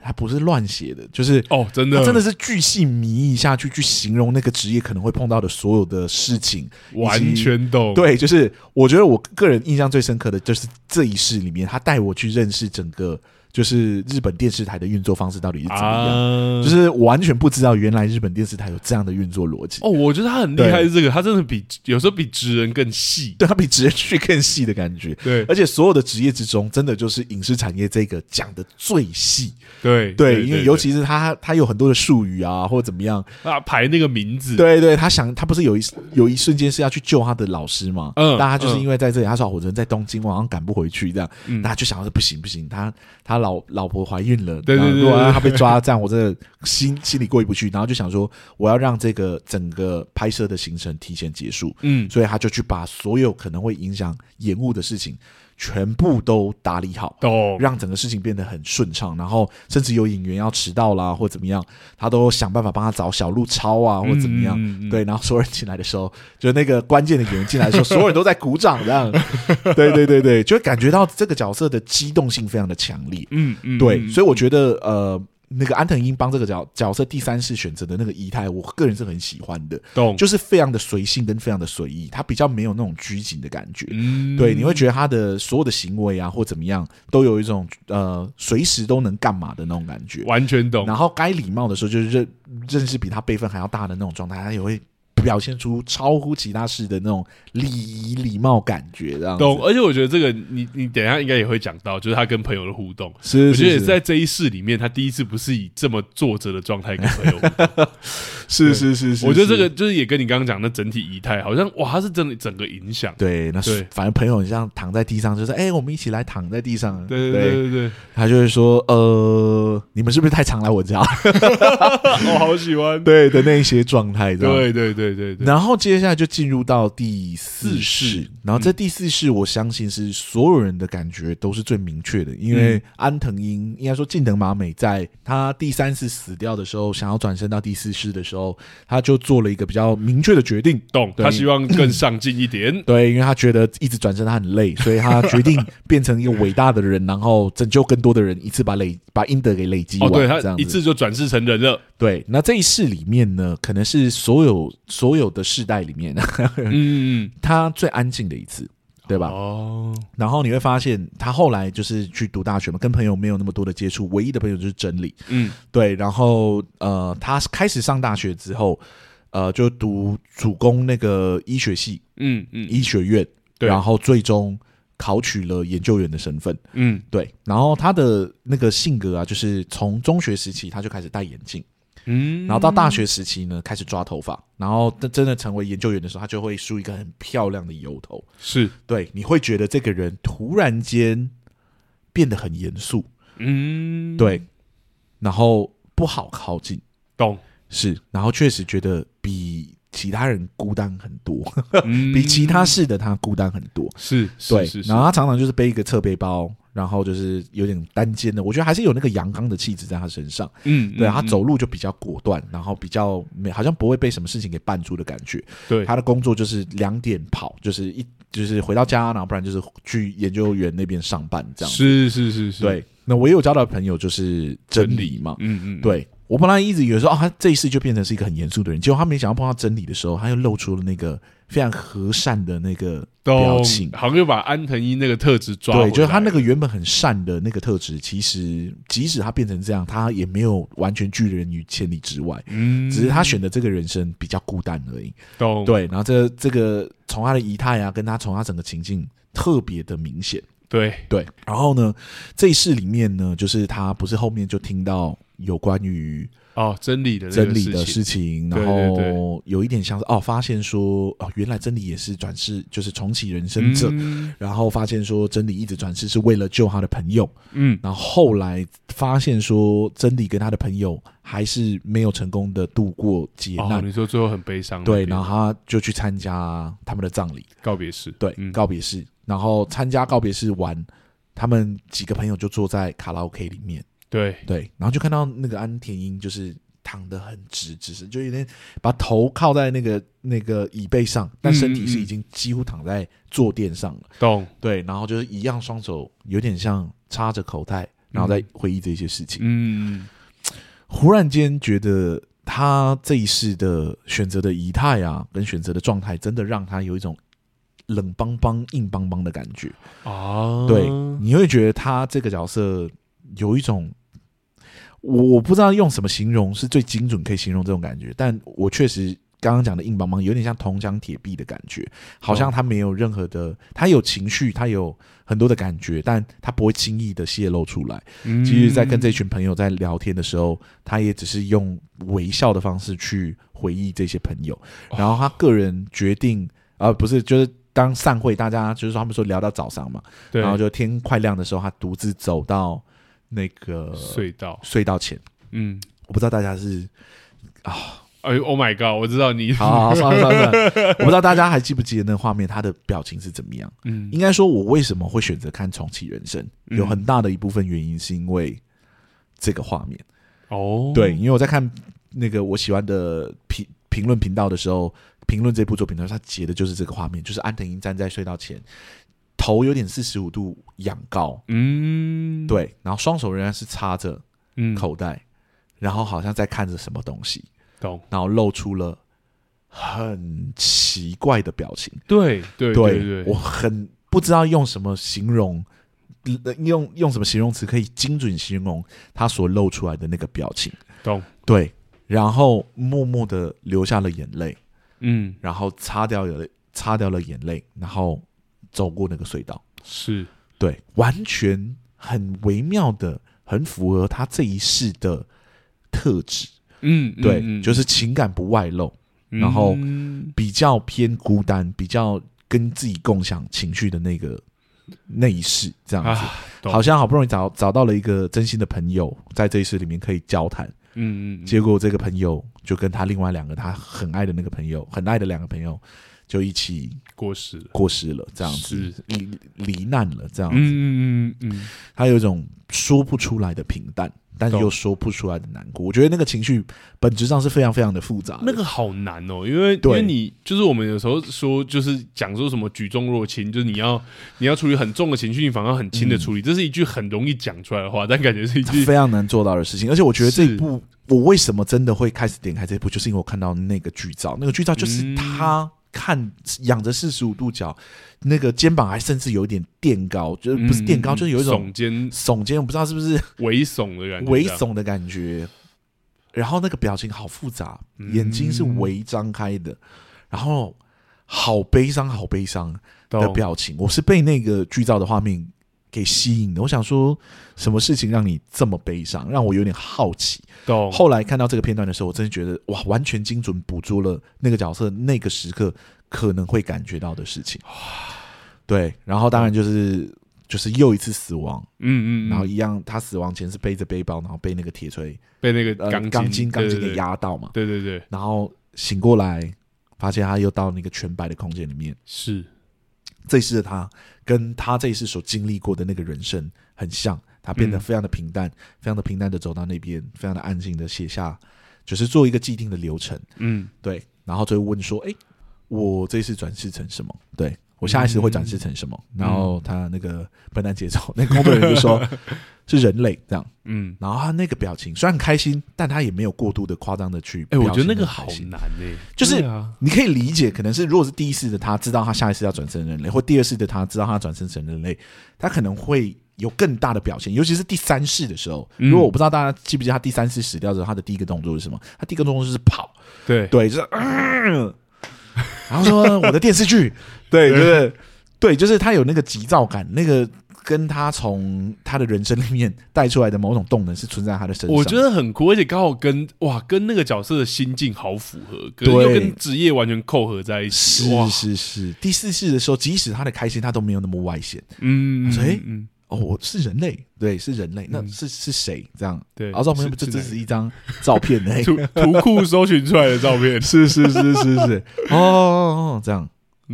他不是乱写的，就是哦，真的，真的是巨细靡遗下去去形容那个职业可能会碰到的所有的事情，完全懂。对，就是我觉得我个人印象最深刻的就是这一世里面，他带我去认识整个。就是日本电视台的运作方式到底是怎么样？啊、就是完全不知道，原来日本电视台有这样的运作逻辑。哦，我觉得他很厉害，这个，他真的比有时候比职人更细，对他比职人去更细的感觉。对，而且所有的职业之中，真的就是影视产业这个讲的最细。对对，因为尤其是他，他有很多的术语啊，或者怎么样啊，排那个名字。对对，他想，他不是有一有一瞬间是要去救他的老师吗？嗯，但他就是因为在这里，他说我人在东京，我好像赶不回去，这样，嗯，那他就想说不行不行，他他老老婆怀。孕了，对对如果他被抓，这样我真的心 心里过意不去，然后就想说，我要让这个整个拍摄的行程提前结束，嗯，所以他就去把所有可能会影响延误的事情。全部都打理好，都让整个事情变得很顺畅。然后甚至有演员要迟到啦，或怎么样，他都想办法帮他找小路抄啊，或怎么样。嗯嗯嗯对，然后所有人进来的时候，就那个关键的演员进来的时候，所有人都在鼓掌，这样。对对对对，就会感觉到这个角色的机动性非常的强烈。嗯嗯，对，所以我觉得呃。那个安藤英帮这个角角色第三次选择的那个仪态，我个人是很喜欢的，懂，就是非常的随性跟非常的随意，他比较没有那种拘谨的感觉，嗯，对，你会觉得他的所有的行为啊或怎么样，都有一种呃随时都能干嘛的那种感觉，完全懂。然后该礼貌的时候，就是认认识比他辈分还要大的那种状态，他也会。表现出超乎其他事的那种礼仪礼貌感觉，这样懂。而且我觉得这个你你等一下应该也会讲到，就是他跟朋友的互动。是，是，是，我觉得也是在这一世里面，他第一次不是以这么坐着的状态跟朋友互动。是，是，是是是，我觉得这个就是也跟你刚刚讲的整体仪态，好像哇，他是真的整个影响。对，那是反正朋友很像躺在地上，就是哎、欸，我们一起来躺在地上。对对对对对，他就会说呃，你们是不是太常来我家？我 好喜欢。对的那一些状态，对对对对对，然后。接下来就进入到第四世，然后这第四世，我相信是所有人的感觉都是最明确的，因为安藤英应该说近藤麻美在他第三次死掉的时候，想要转身到第四世的时候，他就做了一个比较明确的决定，懂？他希望更上进一点，对，因为他觉得一直转身他很累，所以他决定变成一个伟大的人，然后拯救更多的人，一次把累把阴德给累积完，哦，对，他一次就转世成人了。对，那这一世里面呢，可能是所有所有的世代里面，嗯，他最安静的一次，对吧？哦，然后你会发现，他后来就是去读大学嘛，跟朋友没有那么多的接触，唯一的朋友就是真理，嗯，对。然后呃，他开始上大学之后，呃，就读主攻那个医学系，嗯嗯，医学院，对，然后最终。考取了研究员的身份，嗯，对，然后他的那个性格啊，就是从中学时期他就开始戴眼镜，嗯，然后到大学时期呢，开始抓头发，然后真的成为研究员的时候，他就会梳一个很漂亮的油头，是。对，你会觉得这个人突然间变得很严肃，嗯，对，然后不好靠近，懂，是，然后确实觉得比。其他人孤单很多，嗯、比其他市的他孤单很多。是，对，是是是，然后他常常就是背一个侧背包，然后就是有点单肩的。我觉得还是有那个阳刚的气质在他身上。嗯，对，他走路就比较果断，然后比较没，好像不会被什么事情给绊住的感觉。对，他的工作就是两点跑，就是一就是回到家，然后不然就是去研究员那边上班这样。是是是是，对。那我也有交到朋友就是真理嘛。嗯嗯，对。我本来一直以为说，哦，他这一世就变成是一个很严肃的人，结果他没想到碰到真理的时候，他又露出了那个非常和善的那个表情，好像又把安藤英那个特质抓。对，就是他那个原本很善的那个特质，其实即使他变成这样，他也没有完全拒人于千里之外。嗯，只是他选的这个人生比较孤单而已。懂。对，然后这这个从他的仪态啊，跟他从他整个情境特别的明显。对。对。然后呢，这一世里面呢，就是他不是后面就听到。有关于哦真理的真理的事情，然后有一点像是哦，发现说哦，原来真理也是转世，就是重启人生者，嗯、然后发现说真理一直转世是为了救他的朋友，嗯，然后后来发现说真理跟他的朋友还是没有成功的度过劫难，哦、你说最后很悲伤，对，然后他就去参加他们的葬礼。告别式，对，嗯、告别式，然后参加告别式完，他们几个朋友就坐在卡拉 OK 里面。对对，然后就看到那个安田英就是躺得很直，只是就有点把头靠在那个那个椅背上，但身体是已经几乎躺在坐垫上了。懂、嗯嗯、对，然后就是一样，双手有点像插着口袋，然后在回忆这些事情。嗯，忽然间觉得他这一世的选择的仪态啊，跟选择的状态，真的让他有一种冷邦邦、硬邦邦的感觉啊。对，你会觉得他这个角色有一种，我我不知道用什么形容是最精准可以形容这种感觉，但我确实。刚刚讲的硬邦邦，有点像铜墙铁壁的感觉，好像他没有任何的，他有情绪，他有很多的感觉，但他不会轻易的泄露出来。嗯、其实，在跟这群朋友在聊天的时候，他也只是用微笑的方式去回忆这些朋友。然后他个人决定，啊、呃，不是，就是当散会，大家就是说他们说聊到早上嘛，然后就天快亮的时候，他独自走到那个隧道隧道前。嗯，我不知道大家是啊。哎，Oh my God！我知道你好，好，算了算了，算了我不知道大家还记不记得那个画面，他的表情是怎么样？嗯，应该说，我为什么会选择看《重启人生》，有很大的一部分原因是因为这个画面。哦，对，因为我在看那个我喜欢的评评论频道的时候，评论这部作品的时候，他截的就是这个画面，就是安藤英站在隧道前，头有点四十五度仰高，嗯，对，然后双手仍然是插着口袋，嗯、然后好像在看着什么东西。然后露出了很奇怪的表情。对对对对，我很不知道用什么形容，用用什么形容词可以精准形容他所露出来的那个表情。懂对，然后默默的流下了眼泪，嗯，然后擦掉了擦掉了眼泪，然后走过那个隧道。是对，完全很微妙的，很符合他这一世的特质。嗯，对，嗯、就是情感不外露，嗯、然后比较偏孤单，比较跟自己共享情绪的那个那一世这样子，啊、好像好不容易找找到了一个真心的朋友，在这一世里面可以交谈。嗯嗯，结果这个朋友就跟他另外两个他很爱的那个朋友，很爱的两个朋友就一起过世了，过世了，这样子，罹罹难了，这样子。嗯嗯嗯，他有一种说不出来的平淡。但是又说不出来的难过，我觉得那个情绪本质上是非常非常的复杂的。那个好难哦，因为因为你就是我们有时候说，就是讲说什么举重若轻，就是你要你要处理很重的情绪，你反而很轻的处理，这是一句很容易讲出来的话，但感觉是一句非常难做到的事情。而且我觉得这一部，我为什么真的会开始点开这一部，就是因为我看到那个剧照，那个剧照就是他看仰着四十五度角。那个肩膀还甚至有一点垫高，就是不是垫高，嗯、就是有一种耸肩，耸肩，我不知道是不是猥耸的感觉，猥耸的感觉。然后那个表情好复杂，眼睛是微张开的，嗯、然后好悲伤，好悲伤的表情。我是被那个剧照的画面给吸引的。我想说，什么事情让你这么悲伤？让我有点好奇。后来看到这个片段的时候，我真的觉得哇，完全精准捕捉了那个角色那个时刻可能会感觉到的事情，对，然后当然就是、嗯、就是又一次死亡，嗯，嗯嗯，然后一样，他死亡前是背着背包，然后被那个铁锤，被那个钢钢筋钢筋给压到嘛，对对对，然后醒过来，发现他又到那个全白的空间里面，是这一世的他跟他这一世所经历过的那个人生很像，他变得非常的平淡，嗯、非常的平淡的走到那边，非常的安静的写下，就是做一个既定的流程，嗯，对。然后就问说：“哎，我这次转世成什么？对，我下一次会展示成什么？”嗯、然后他那个笨蛋节奏，那个工作人员就说：“是人类这样。”嗯，然后他那个表情虽然开心，但他也没有过度的夸张的去。哎，我觉得那个好难哎，就是你可以理解，可能是如果是第一次的他知道他下一次要转身人类，或第二次的他知道他转生成人类，他可能会有更大的表现。尤其是第三世的时候，如果我不知道大家记不记得他第三世死掉之后，他的第一个动作是什么？他第一个动作就是跑。对对，就是，嗯，然后说我的电视剧，对，就是，对，就是他有那个急躁感，那个跟他从他的人生里面带出来的某种动能是存在他的身上，我觉得很酷，而且刚好跟哇，跟那个角色的心境好符合，跟职业完全扣合在一起，是是是。第四世的时候，即使他的开心，他都没有那么外显，嗯，所以嗯。哦，我是人类，对，是人类，那是是谁？这样，对，然后照片不就只是一张照片呢？图图库搜寻出来的照片，是是是是是，哦，这样，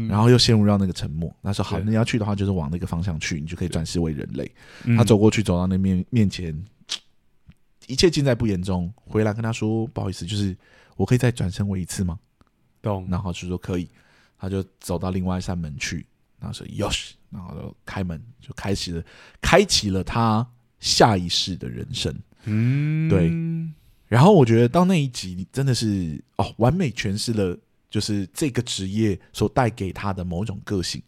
然后又陷入到那个沉默。他说好，你要去的话，就是往那个方向去，你就可以转世为人类。他走过去，走到那面面前，一切尽在不言中。回来跟他说，不好意思，就是我可以再转生为一次吗？懂。然后就说可以，他就走到另外一扇门去。然后说：“哟西，然后就开门，就开启了，开启了他下一世的人生。嗯，对。然后我觉得到那一集真的是哦，完美诠释了就是这个职业所带给他的某种个性。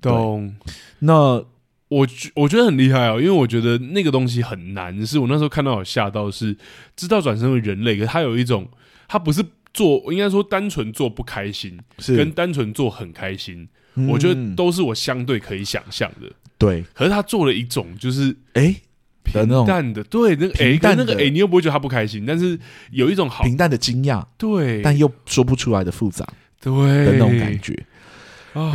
懂。那我我觉得很厉害哦，因为我觉得那个东西很难。是我那时候看到有吓到，是知道转身为人类，可是他有一种，他不是做，应该说单纯做不开心，是跟单纯做很开心，嗯、我觉得都是我相对可以想象的。对，可是他做了一种，就是哎。诶平淡的，对，那个哎，但那个哎，你又不会觉得他不开心，但是有一种好平淡的惊讶，对，但又说不出来的复杂，对的那种感觉。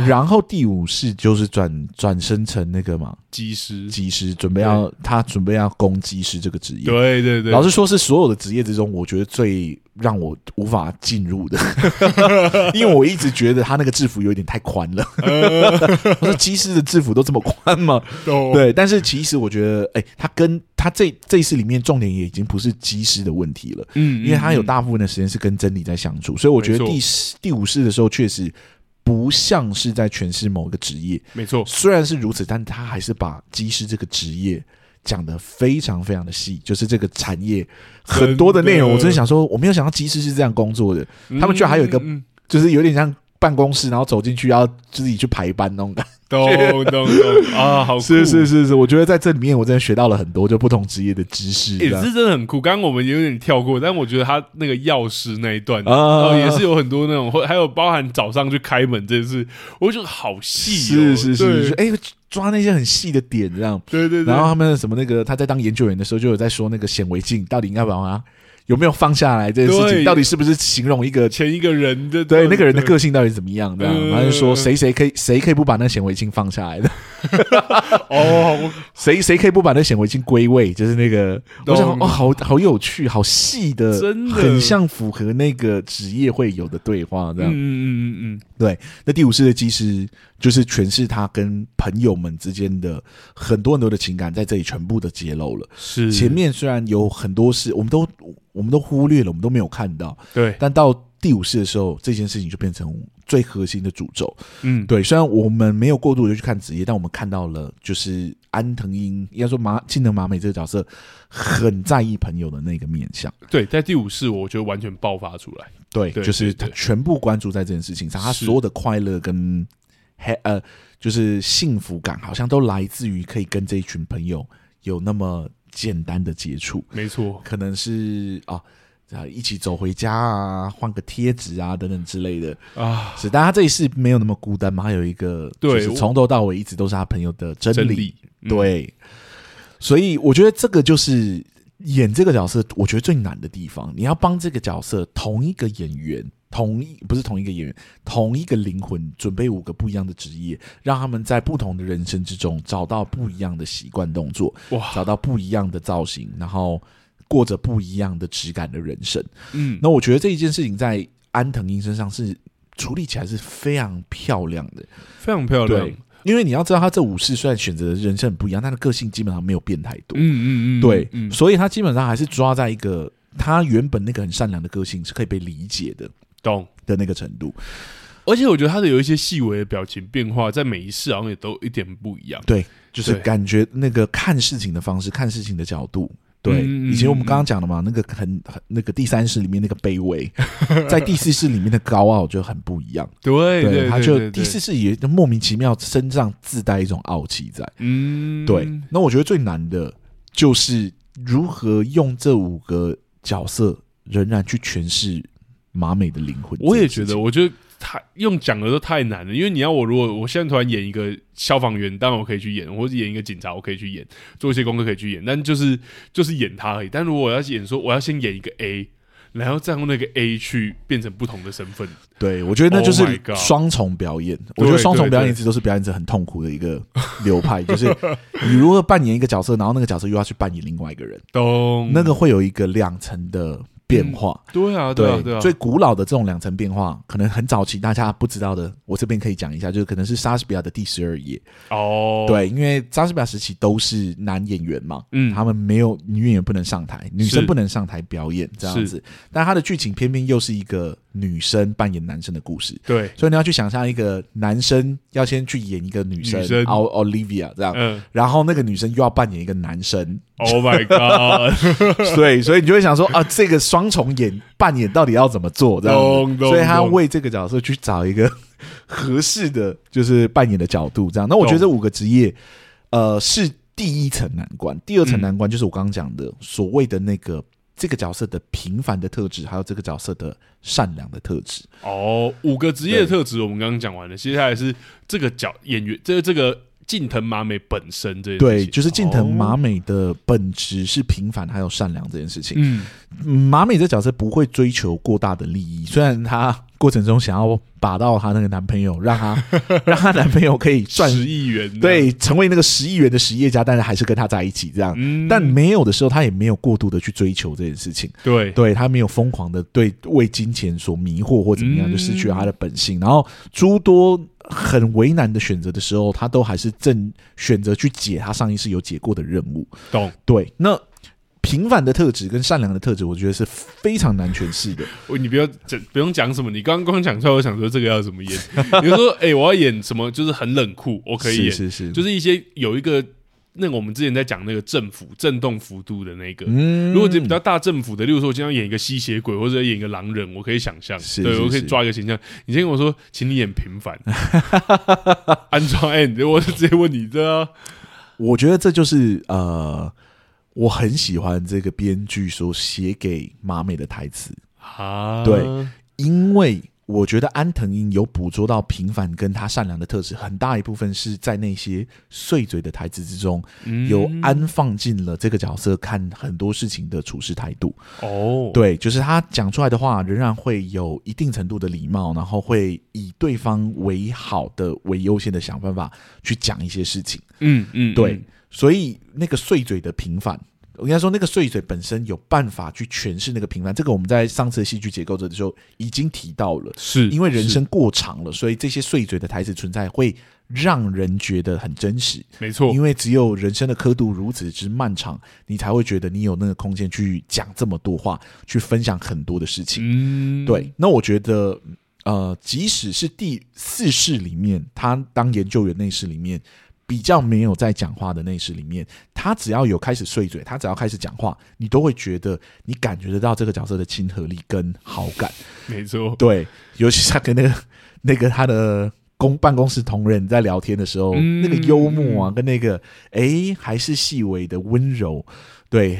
然后第五世就是转转身成那个嘛，机师，机师准备要他准备要攻机师这个职业，对对对。老实说，是所有的职业之中，我觉得最让我无法进入的，因为我一直觉得他那个制服有点太宽了。我说机师的制服都这么宽吗？对，但是其实我觉得，哎，他跟他这这一世里面重点也已经不是机师的问题了，嗯，因为他有大部分的时间是跟真理在相处，所以我觉得第第五世的时候确实。不像是在诠释某个职业，没错。虽然是如此，但他还是把技师这个职业讲得非常非常的细，就是这个产业很多的内容。我真的想说，我没有想到技师是这样工作的，他们居然还有一个，就是有点像。办公室，然后走进去要自己去排班那种感。觉，懂懂懂啊，好酷，是是是是，我觉得在这里面我真的学到了很多，就不同职业的知识，也是真的很酷。刚刚我们有点跳过，但我觉得他那个药师那一段啊，也是有很多那种，或还有包含早上去开门这件事，我觉得好细，是是是，哎，抓那些很细的点，这样，对对对。然后他们什么那个他在当研究员的时候，就有在说那个显微镜到底应该把它。有没有放下来这件事情？到底是不是形容一个前一个人的对那个人的个性到底怎么样？这样，还是说谁谁可以谁可以不把那显微镜放下来的？哦，谁谁可以不把那显微镜归位？就是那个，我想哦，好好有趣，好细的，真的很像符合那个职业会有的对话这样。嗯嗯嗯嗯，对。那第五世的机师就是诠释他跟朋友们之间的很多很多的情感，在这里全部的揭露了。是前面虽然有很多事，我们都。我们都忽略了，我们都没有看到。对，但到第五世的时候，这件事情就变成最核心的诅咒。嗯，对。虽然我们没有过度的去看职业，但我们看到了，就是安藤英，应该说麻近藤麻美这个角色很在意朋友的那个面相。对，在第五世，我觉得完全爆发出来。对，对就是他全部关注在这件事情上，他所有的快乐跟呃，就是幸福感，好像都来自于可以跟这一群朋友有那么。简单的接触，没错，可能是啊，一起走回家啊，换个贴纸啊，等等之类的啊。是，但他这一世没有那么孤单嘛？他有一个，对，就是从头到尾一直都是他朋友的真理。真理嗯、对，所以我觉得这个就是演这个角色，我觉得最难的地方。你要帮这个角色同一个演员。同一不是同一个演员，同一个灵魂，准备五个不一样的职业，让他们在不同的人生之中找到不一样的习惯动作，哇，找到不一样的造型，然后过着不一样的质感的人生。嗯，那我觉得这一件事情在安藤英身上是处理起来是非常漂亮的，非常漂亮。因为你要知道，他这五世虽然选择的人生很不一样，他的个性基本上没有变太多。嗯嗯嗯，对，所以他基本上还是抓在一个他原本那个很善良的个性是可以被理解的。懂的那个程度，而且我觉得他的有一些细微的表情变化，在每一世好像也都一点不一样。对，就是感觉那个看事情的方式，看事情的角度。对，以前我们刚刚讲的嘛，那个很很那个第三世里面那个卑微，在第四世里面的高傲就很不一样。对，对，他就第四世也莫名其妙身上自带一种傲气在。嗯，对。那我觉得最难的就是如何用这五个角色仍然去诠释。马美的灵魂，我也觉得，我觉得太用讲的都太难了。因为你要我，如果我现在突然演一个消防员，当然我可以去演；或者演一个警察，我可以去演，做一些功课可以去演。但就是就是演他而已。但如果我要演说，我要先演一个 A，然后再用那个 A 去变成不同的身份。对，我觉得那就是双重表演。Oh、我觉得双重表演一直都是表演者很痛苦的一个流派，就是你如何扮演一个角色，然后那个角色又要去扮演另外一个人，懂？那个会有一个两层的。变化。嗯、对啊，对啊，对啊。最古老的这种两层变化，可能很早期大家不知道的，我这边可以讲一下，就是可能是莎士比亚的第十二页。哦，对，因为莎士比亚时期都是男演员嘛，嗯，他们没有女演员不能上台，女生不能上台表演这样子。但他的剧情偏偏又是一个女生扮演男生的故事。对，所以你要去想象一个男生要先去演一个女生，女生 Olivia 这样，嗯，然后那个女生又要扮演一个男生。Oh my god！对，所以你就会想说啊，这个双重演扮演到底要怎么做？这样，所以他要为这个角色去找一个合适的，就是扮演的角度。这样，那我觉得这五个职业，呃，是第一层难关。第二层难关就是我刚刚讲的所谓的那个这个角色的平凡的特质，还有这个角色的善良的特质。哦，五个职业的特质我们刚刚讲完了，接下来是这个角演员，这个这个。近藤麻美本身这对，就是近藤麻美的本质是平凡还有善良这件事情。嗯，麻美这角色不会追求过大的利益，虽然她过程中想要把到她那个男朋友，让她 让她男朋友可以赚十亿元，对，成为那个十亿元的实业家，但是还是跟她在一起这样。嗯，但没有的时候，她也没有过度的去追求这件事情。对，对她没有疯狂的对为金钱所迷惑或怎么样，就失去了她的本性。然后诸多。很为难的选择的时候，他都还是正选择去解他上一世有解过的任务。懂？对。那平凡的特质跟善良的特质，我觉得是非常难诠释的。你不要讲，不用讲什么。你刚刚讲出来，我想说这个要怎么演？比如说，哎、欸，我要演什么？就是很冷酷，我可以演。是是是，就是一些有一个。那个我们之前在讲那个振幅震动幅度的那个，嗯如果是比较大振幅的，例如说我经常演一个吸血鬼或者演一个狼人，我可以想象，对，我可以抓一个形象。你先跟我说，请你演平凡，安装哎，我就直接问你这，我觉得这就是呃，我很喜欢这个编剧所写给马美的台词啊，对，因为。我觉得安藤樱有捕捉到平凡跟他善良的特质，很大一部分是在那些碎嘴的台词之中，有安放进了这个角色看很多事情的处事态度。哦，对，就是他讲出来的话仍然会有一定程度的礼貌，然后会以对方为好的为优先的想办法去讲一些事情。嗯嗯，对，所以那个碎嘴的平凡。我应该说，那个碎嘴本身有办法去诠释那个平凡。这个我们在上次的戏剧结构者的时候已经提到了，是因为人生过长了，所以这些碎嘴的台词存在会让人觉得很真实。没错，因为只有人生的刻度如此之漫长，你才会觉得你有那个空间去讲这么多话，去分享很多的事情。嗯，对。那我觉得，呃，即使是第四世里面，他当研究员那世里面。比较没有在讲话的内饰里面，他只要有开始碎嘴，他只要开始讲话，你都会觉得你感觉得到这个角色的亲和力跟好感。没错，对，尤其是他跟那个那个他的公办公室同仁在聊天的时候，嗯、那个幽默啊，跟那个哎，还是细微的温柔。对，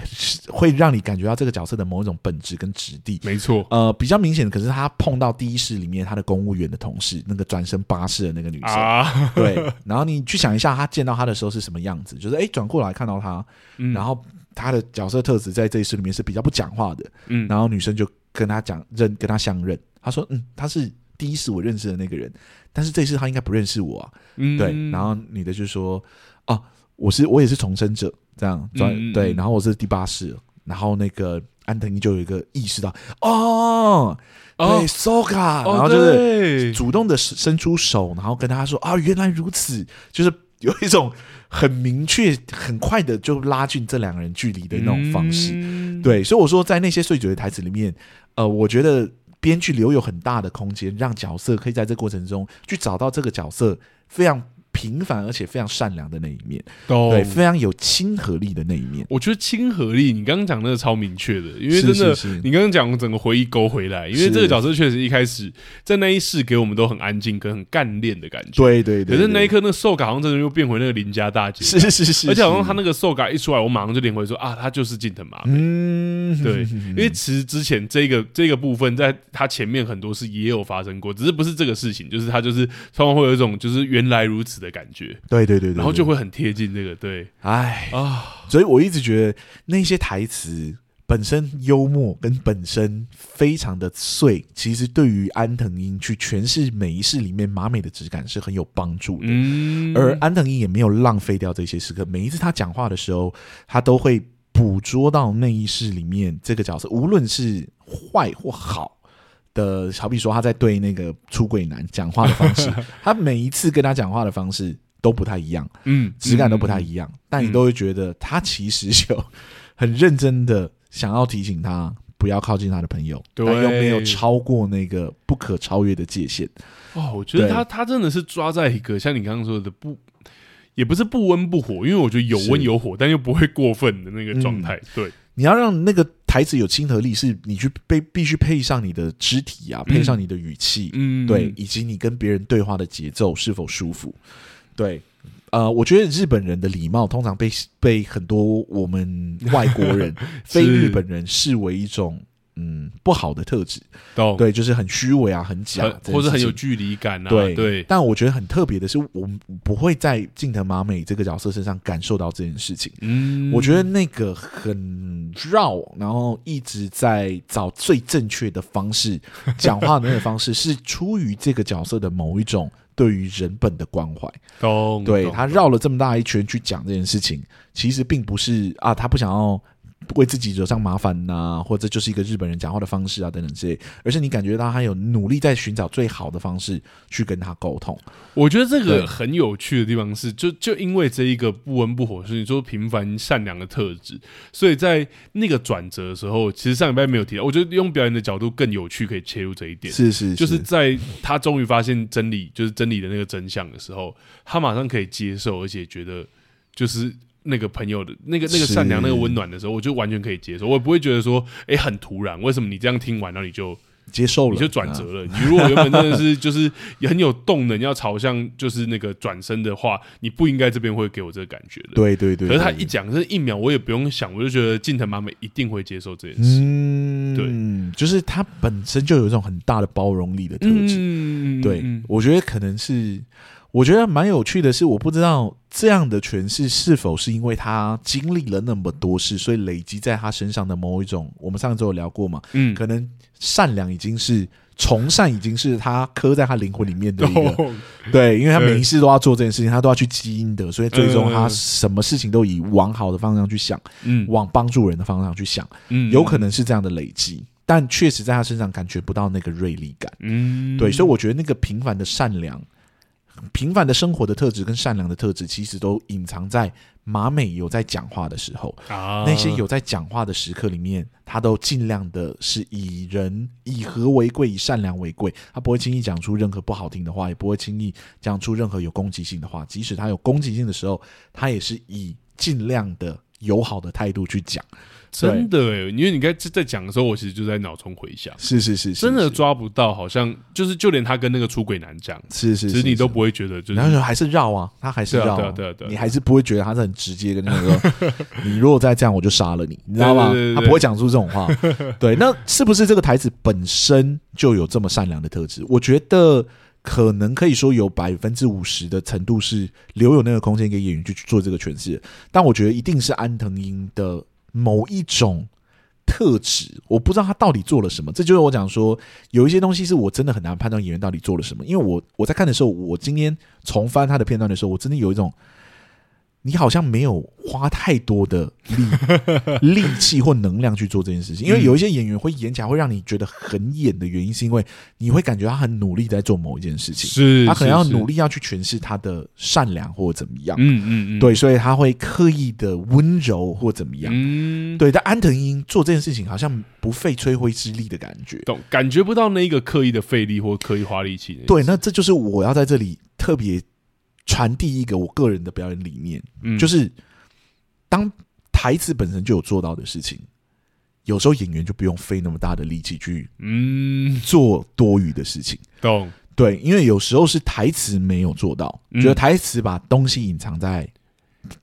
会让你感觉到这个角色的某一种本质跟质地。没错，呃，比较明显的，可是他碰到第一世里面他的公务员的同事，那个转身巴士的那个女生，啊、对。然后你去想一下，他见到他的时候是什么样子？就是哎，转过来看到他，嗯、然后他的角色特质在这一世里面是比较不讲话的，嗯。然后女生就跟他讲认，跟他相认，他说嗯，他是第一世我认识的那个人，但是这一世他应该不认识我啊，嗯，对。然后女的就说哦。啊我是我也是重生者，这样转、嗯、对，然后我是第八世，然后那个安藤樱就有一个意识到，哦，对，Soka，、哦、然后就是主动的伸出手，然后跟他说啊，原来如此，就是有一种很明确、很快的就拉近这两个人距离的那种方式，嗯、对，所以我说在那些碎嘴的台词里面，呃，我觉得编剧留有很大的空间，让角色可以在这过程中去找到这个角色非常。平凡而且非常善良的那一面，对，非常有亲和力的那一面。我觉得亲和力，你刚刚讲那个超明确的，因为真的，你刚刚讲整个回忆勾回来，因为这个角色确实一开始在那一世给我们都很安静跟很干练的感觉。对对对。可是那一刻，那个受感好像真的又变回那个邻家大姐。是是是。而且好像他那个受感一出来，我马上就连回说啊，他就是近藤麻美。嗯，对。因为其实之前这个这个部分，在他前面很多事也有发生过，只是不是这个事情，就是他就是常常会有一种就是原来如此的感觉。对。对对对，然后就会很贴近这个，对，哎啊，所以我一直觉得那些台词本身幽默跟本身非常的碎，其实对于安藤英去诠释每一世里面麻美的质感是很有帮助的。嗯，而安藤英也没有浪费掉这些时刻，每一次他讲话的时候，他都会捕捉到那一世里面这个角色，无论是坏或好的，好比说他在对那个出轨男讲话的方式，他每一次跟他讲话的方式都不太一样，嗯，质感都不太一样，嗯、但你都会觉得他其实有很认真的想要提醒他不要靠近他的朋友，对但又没有超过那个不可超越的界限。哦，我觉得他他真的是抓在一个像你刚刚说的不。也不是不温不火，因为我觉得有温有火，但又不会过分的那个状态。嗯、对，你要让那个台词有亲和力，是你去被必须配上你的肢体啊，配上你的语气，嗯，对，以及你跟别人对话的节奏是否舒服。对，呃，我觉得日本人的礼貌通常被被很多我们外国人、是 非日本人视为一种。嗯，不好的特质，懂对，就是很虚伪啊，很假，或者很有距离感啊。对对，但我觉得很特别的是，我们不会在近藤麻美这个角色身上感受到这件事情。嗯，我觉得那个很绕，然后一直在找最正确的方式讲话的那个方式，是出于这个角色的某一种对于人本的关怀。懂，对他绕了这么大一圈去讲这件事情，其实并不是啊，他不想要。为自己惹上麻烦呐、啊，或者就是一个日本人讲话的方式啊，等等之类，而是你感觉到他有努力在寻找最好的方式去跟他沟通。我觉得这个很有趣的地方是，就就因为这一个不温不火，是你说平凡善良的特质，所以在那个转折的时候，其实上礼拜没有提到。我觉得用表演的角度更有趣，可以切入这一点。是是是，就是在他终于发现真理，就是真理的那个真相的时候，他马上可以接受，而且觉得就是。那个朋友的那个那个善良那个温暖的时候，我就完全可以接受，我也不会觉得说，哎，很突然，为什么你这样听完，然后你就接受了，你就转折了？你如果原本真的是就是也很有动能要朝向就是那个转身的话，你不应该这边会给我这个感觉的。对对对。可是他一讲这一秒，我也不用想，我就觉得近藤麻美一定会接受这件事。嗯，对，就是他本身就有一种很大的包容力的特质。嗯，对，我觉得可能是。我觉得蛮有趣的是，我不知道这样的诠释是否是因为他经历了那么多事，所以累积在他身上的某一种。我们上周有聊过嘛？嗯，可能善良已经是从善，已经是他刻在他灵魂里面的一个。对，因为他每一次都要做这件事情，他都要去积阴德，所以最终他什么事情都以往好的方向去想，嗯，往帮助人的方向去想，嗯，有可能是这样的累积，但确实在他身上感觉不到那个锐利感，嗯，对，所以我觉得那个平凡的善良。平凡的生活的特质跟善良的特质，其实都隐藏在马美有在讲话的时候。啊，那些有在讲话的时刻里面，他都尽量的是以人以和为贵，以善良为贵。他不会轻易讲出任何不好听的话，也不会轻易讲出任何有攻击性的话。即使他有攻击性的时候，他也是以尽量的友好的态度去讲。真的哎，因为你刚才在讲的时候，我其实就在脑中回想，是是是，真的抓不到，好像就是就连他跟那个出轨男讲，是是，其实你都不会觉得，就是然后还是绕啊，他还是绕，对对对，你还是不会觉得他是很直接跟那个，你如果再这样，我就杀了你，你知道吗？他不会讲出这种话。对，那是不是这个台词本身就有这么善良的特质？我觉得可能可以说有百分之五十的程度是留有那个空间给演员去做这个诠释，但我觉得一定是安藤英的。某一种特质，我不知道他到底做了什么。这就是我讲说，有一些东西是我真的很难判断演员到底做了什么。因为我我在看的时候，我今天重翻他的片段的时候，我真的有一种。你好像没有花太多的力 力气或能量去做这件事情，因为有一些演员会演起来会让你觉得很演的原因，是因为你会感觉他很努力在做某一件事情，是他可能要努力要去诠释他的善良或怎么样，嗯嗯嗯，对，所以他会刻意的温柔或怎么样，嗯，对。但安藤樱做这件事情好像不费吹灰之力的感觉，懂？感觉不到那一个刻意的费力或刻意花力气。对，那这就是我要在这里特别。传递一个我个人的表演理念，嗯，就是当台词本身就有做到的事情，有时候演员就不用费那么大的力气去，嗯，做多余的事情。懂？对，因为有时候是台词没有做到，觉得台词把东西隐藏在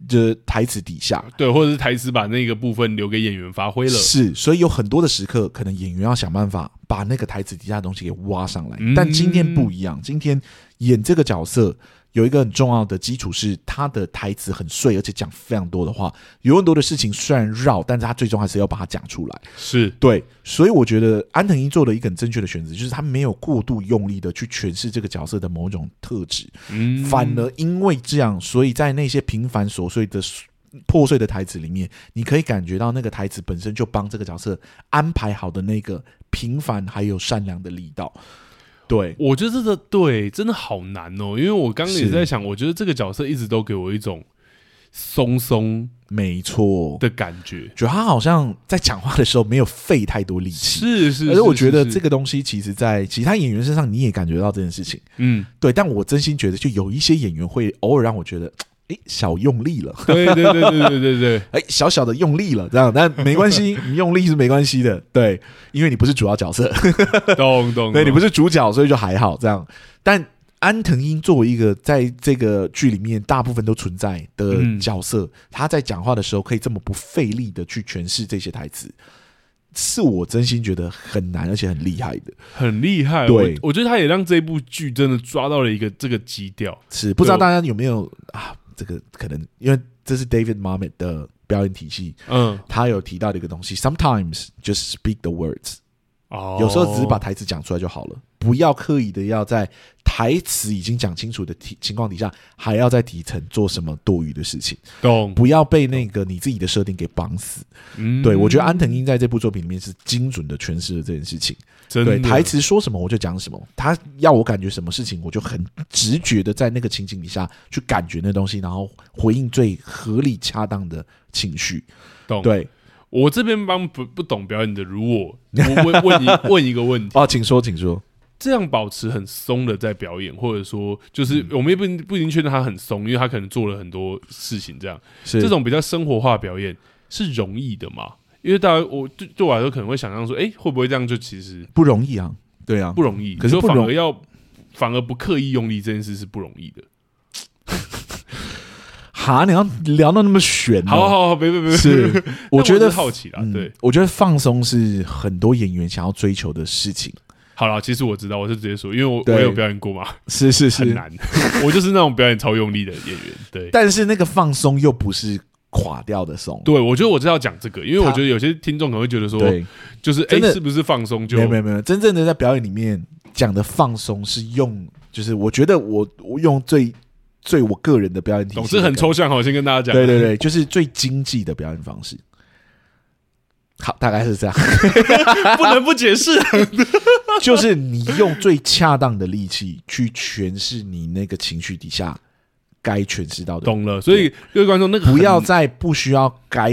就是台词底下，对，或者是台词把那个部分留给演员发挥了。是，所以有很多的时刻，可能演员要想办法把那个台词底下的东西给挖上来。但今天不一样，今天演这个角色。有一个很重要的基础是，他的台词很碎，而且讲非常多的话。有很多的事情虽然绕，但是他最终还是要把它讲出来。是对，所以我觉得安藤英做了一个很正确的选择，就是他没有过度用力的去诠释这个角色的某种特质，嗯，反而因为这样，所以在那些平凡琐碎的破碎的台词里面，你可以感觉到那个台词本身就帮这个角色安排好的那个平凡还有善良的力道。对，我觉得这个对真的好难哦，因为我刚刚也在想，我觉得这个角色一直都给我一种松松，没错。的感觉，就他好像在讲话的时候没有费太多力气，是是，而且我觉得这个东西其实，在其他演员身上你也感觉到这件事情，嗯，对，但我真心觉得，就有一些演员会偶尔让我觉得。哎，小用力了，对对对对对对对，哎，小小的用力了，这样，但没关系，你 用力是没关系的，对，因为你不是主要角色，懂懂，对，你不是主角，所以就还好这样。但安藤英作为一个在这个剧里面大部分都存在的角色，嗯、他在讲话的时候可以这么不费力的去诠释这些台词，是我真心觉得很难而且很厉害的，很厉害。对。我，我觉得他也让这部剧真的抓到了一个这个基调，是不知道大家有没有啊？这个可能因为这是 David Mamet 的表演体系，嗯，他有提到的一个东西，Sometimes just speak the words，哦，有时候只是把台词讲出来就好了，不要刻意的要在台词已经讲清楚的情情况底下，还要在底层做什么多余的事情，懂？不要被那个你自己的设定给绑死。嗯，对，我觉得安藤英在这部作品里面是精准的诠释了这件事情。对，台词说什么我就讲什么，他要我感觉什么事情，我就很直觉的在那个情景底下去感觉那东西，然后回应最合理恰当的情绪。懂？对，我这边帮不不懂表演的，如我，我问问你 问一个问题哦，请说，请说。这样保持很松的在表演，或者说就是我们也不不一定确定他很松，因为他可能做了很多事情，这样是这种比较生活化表演是容易的嘛？因为大家，我对对我来说可能会想象说，哎，会不会这样就其实不容易啊？对啊，不容易。可是反而要反而不刻意用力这件事是不容易的。哈，你要聊到那么玄？好好好，别别别，是我觉得好奇啦。对，我觉得放松是很多演员想要追求的事情。好了，其实我知道，我是直接说，因为我我有表演过嘛，是是是，很难。我就是那种表演超用力的演员。对，但是那个放松又不是。垮掉的松，对，我觉得我是要讲这个，因为我觉得有些听众可能会觉得说，对，就是哎、欸，是不是放松就？没有没有没有，真正的在表演里面讲的放松是用，就是我觉得我我用最最我个人的表演体系，总之很抽象，好，先跟大家讲，对对对，就是最经济的表演方式。好，大概是这样，不能不解释，就是你用最恰当的力气去诠释你那个情绪底下。该诠释到的，懂了。所以各位观众，那个不要在不需要该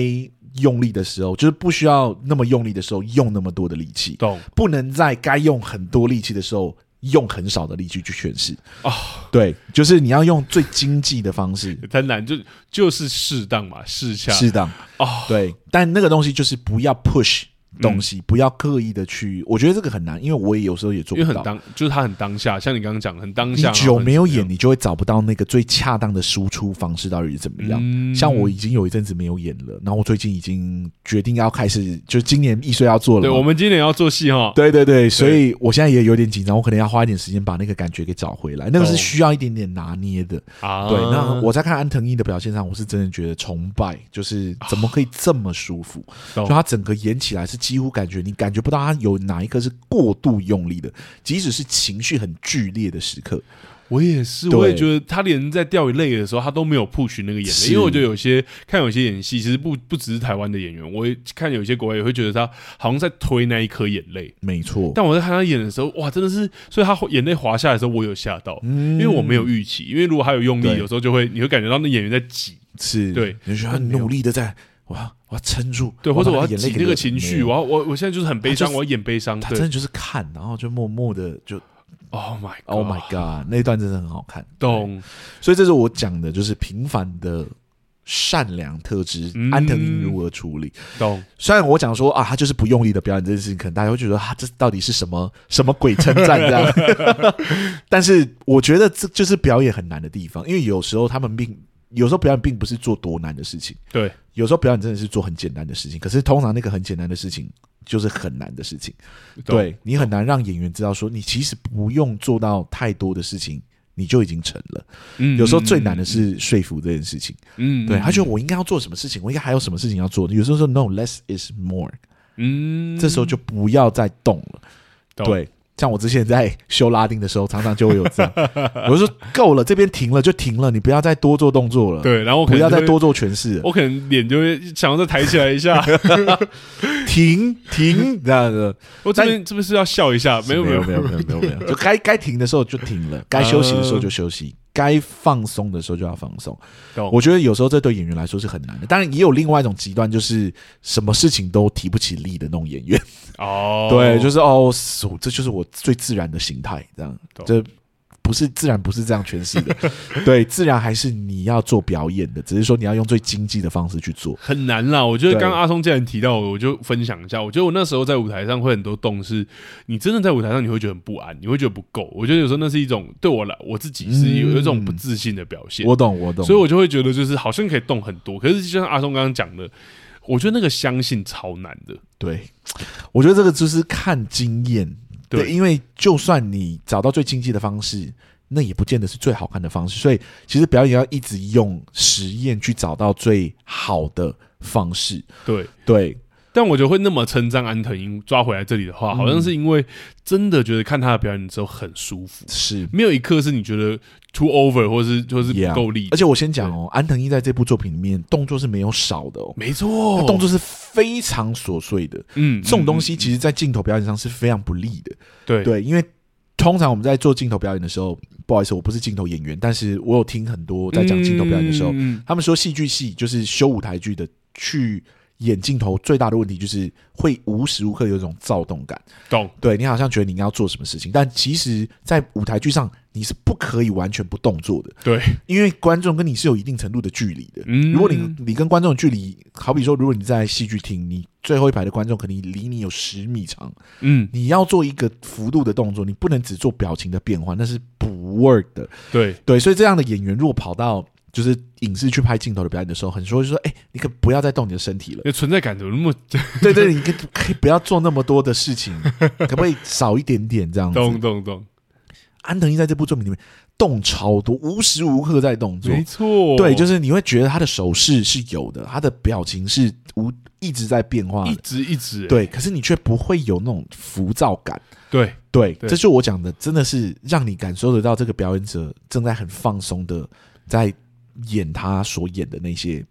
用力的时候，就是不需要那么用力的时候用那么多的力气，懂？不能在该用很多力气的时候用很少的力气去诠释哦。对，就是你要用最经济的方式，很难，就就是适当嘛，适恰适当哦。对，但那个东西就是不要 push。东西不要刻意的去，我觉得这个很难，因为我也有时候也做不到。因为很当，就是他很当下，像你刚刚讲，很当下。你久没有演，你就会找不到那个最恰当的输出方式到底是怎么样。嗯、像我已经有一阵子没有演了，然后我最近已经决定要开始，就是今年艺穗要做了。对，我们今年要做戏哈。对对对，所以我现在也有点紧张，我可能要花一点时间把那个感觉给找回来。那个是需要一点点拿捏的啊。对，那我在看安藤樱的表现上，我是真的觉得崇拜，就是怎么可以这么舒服？啊、就他整个演起来是几乎感觉你感。觉不到他有哪一刻是过度用力的，即使是情绪很剧烈的时刻，我也是，我也觉得他连在掉眼泪的时候，他都没有 push 那个眼泪，因为我觉得有些看有些演戏，其实不不只是台湾的演员，我也看有些国外也会觉得他好像在推那一颗眼泪，没错。但我在看他演的时候，哇，真的是，所以他眼泪滑下来的时候，我有吓到，嗯，因为我没有预期，因为如果他有用力，有时候就会你会感觉到那演员在挤，是对，你觉得很努力的在哇。我要撑住，对，或者我要挤那个情绪，我要我我现在就是很悲伤，我要演悲伤。他真的就是看，然后就默默的就，Oh my Oh my God，那一段真的很好看，懂？所以这是我讲的，就是平凡的善良特质，安藤樱如何处理？懂？虽然我讲说啊，他就是不用力的表演这件事情，可能大家会觉得啊，这到底是什么什么鬼称赞这样？但是我觉得这就是表演很难的地方，因为有时候他们并。有时候表演并不是做多难的事情，对。有时候表演真的是做很简单的事情，可是通常那个很简单的事情就是很难的事情。对，你很难让演员知道说，你其实不用做到太多的事情，你就已经成了。嗯，有时候最难的是说服这件事情。嗯，对，他觉得我应该要做什么事情，我应该还有什么事情要做。有时候说 No，less is more。嗯，这时候就不要再动了。对。像我之前在修拉丁的时候，常常就会有这样，我就说够了，这边停了就停了，你不要再多做动作了。对，然后我不要再多做诠释，我可能脸就会想要再抬起来一下，停停这样子。我这边是不是要笑一下？没有没有没有没有没有没有，就该该停的时候就停了，该休息的时候就休息。呃该放松的时候就要放松，我觉得有时候这对演员来说是很难的。当然，也有另外一种极端，就是什么事情都提不起力的那种演员。哦，对，就是哦，这就是我最自然的形态，这样这。不是自然，不是这样诠释的。对，自然还是你要做表演的，只是说你要用最经济的方式去做，很难啦。我觉得刚刚阿松既然提到，我就分享一下。我觉得我那时候在舞台上会很多动，是你真的在舞台上你会觉得很不安，你会觉得不够。我觉得有时候那是一种对我来我自己是有有一种不自信的表现。我懂，我懂。所以我就会觉得就是好像可以动很多，可是就像阿松刚刚讲的，我觉得那个相信超难的。对，我觉得这个就是看经验。对，因为就算你找到最经济的方式，那也不见得是最好看的方式。所以，其实表演要一直用实验去找到最好的方式。对对。但我觉得会那么称赞安藤英抓回来这里的话，好像是因为真的觉得看他的表演的时候很舒服，是。没有一刻是你觉得 too over 或是或是不够力。而且我先讲哦，安藤英在这部作品里面动作是没有少的哦，没错，动作是非常琐碎的。嗯，这种东西其实在镜头表演上是非常不利的。对。对，因为通常我们在做镜头表演的时候，不好意思，我不是镜头演员，但是我有听很多在讲镜头表演的时候，他们说戏剧系就是修舞台剧的去。演镜头最大的问题就是会无时无刻有一种躁动感，动对，你好像觉得你要做什么事情，但其实，在舞台剧上你是不可以完全不动作的，对，因为观众跟你是有一定程度的距离的。嗯，如果你你跟观众的距离，好比说，如果你在戏剧厅，你最后一排的观众可能离你有十米长，嗯，你要做一个幅度的动作，你不能只做表情的变换，那是不 work 的。对对，所以这样的演员如果跑到。就是影视去拍镜头的表演的时候，很多人就说：“哎、欸，你可不要再动你的身体了，存在感怎么那么……对，对对，你可可以不要做那么多的事情，可不可以少一点点这样子？”动动动。安藤英在这部作品里面动超多，无时无刻在动作，没错。对，就是你会觉得他的手势是有的，他的表情是无一直在变化，一直一直、欸。对，可是你却不会有那种浮躁感。对对，这就是我讲的，真的是让你感受得到这个表演者正在很放松的在。演他所演的那些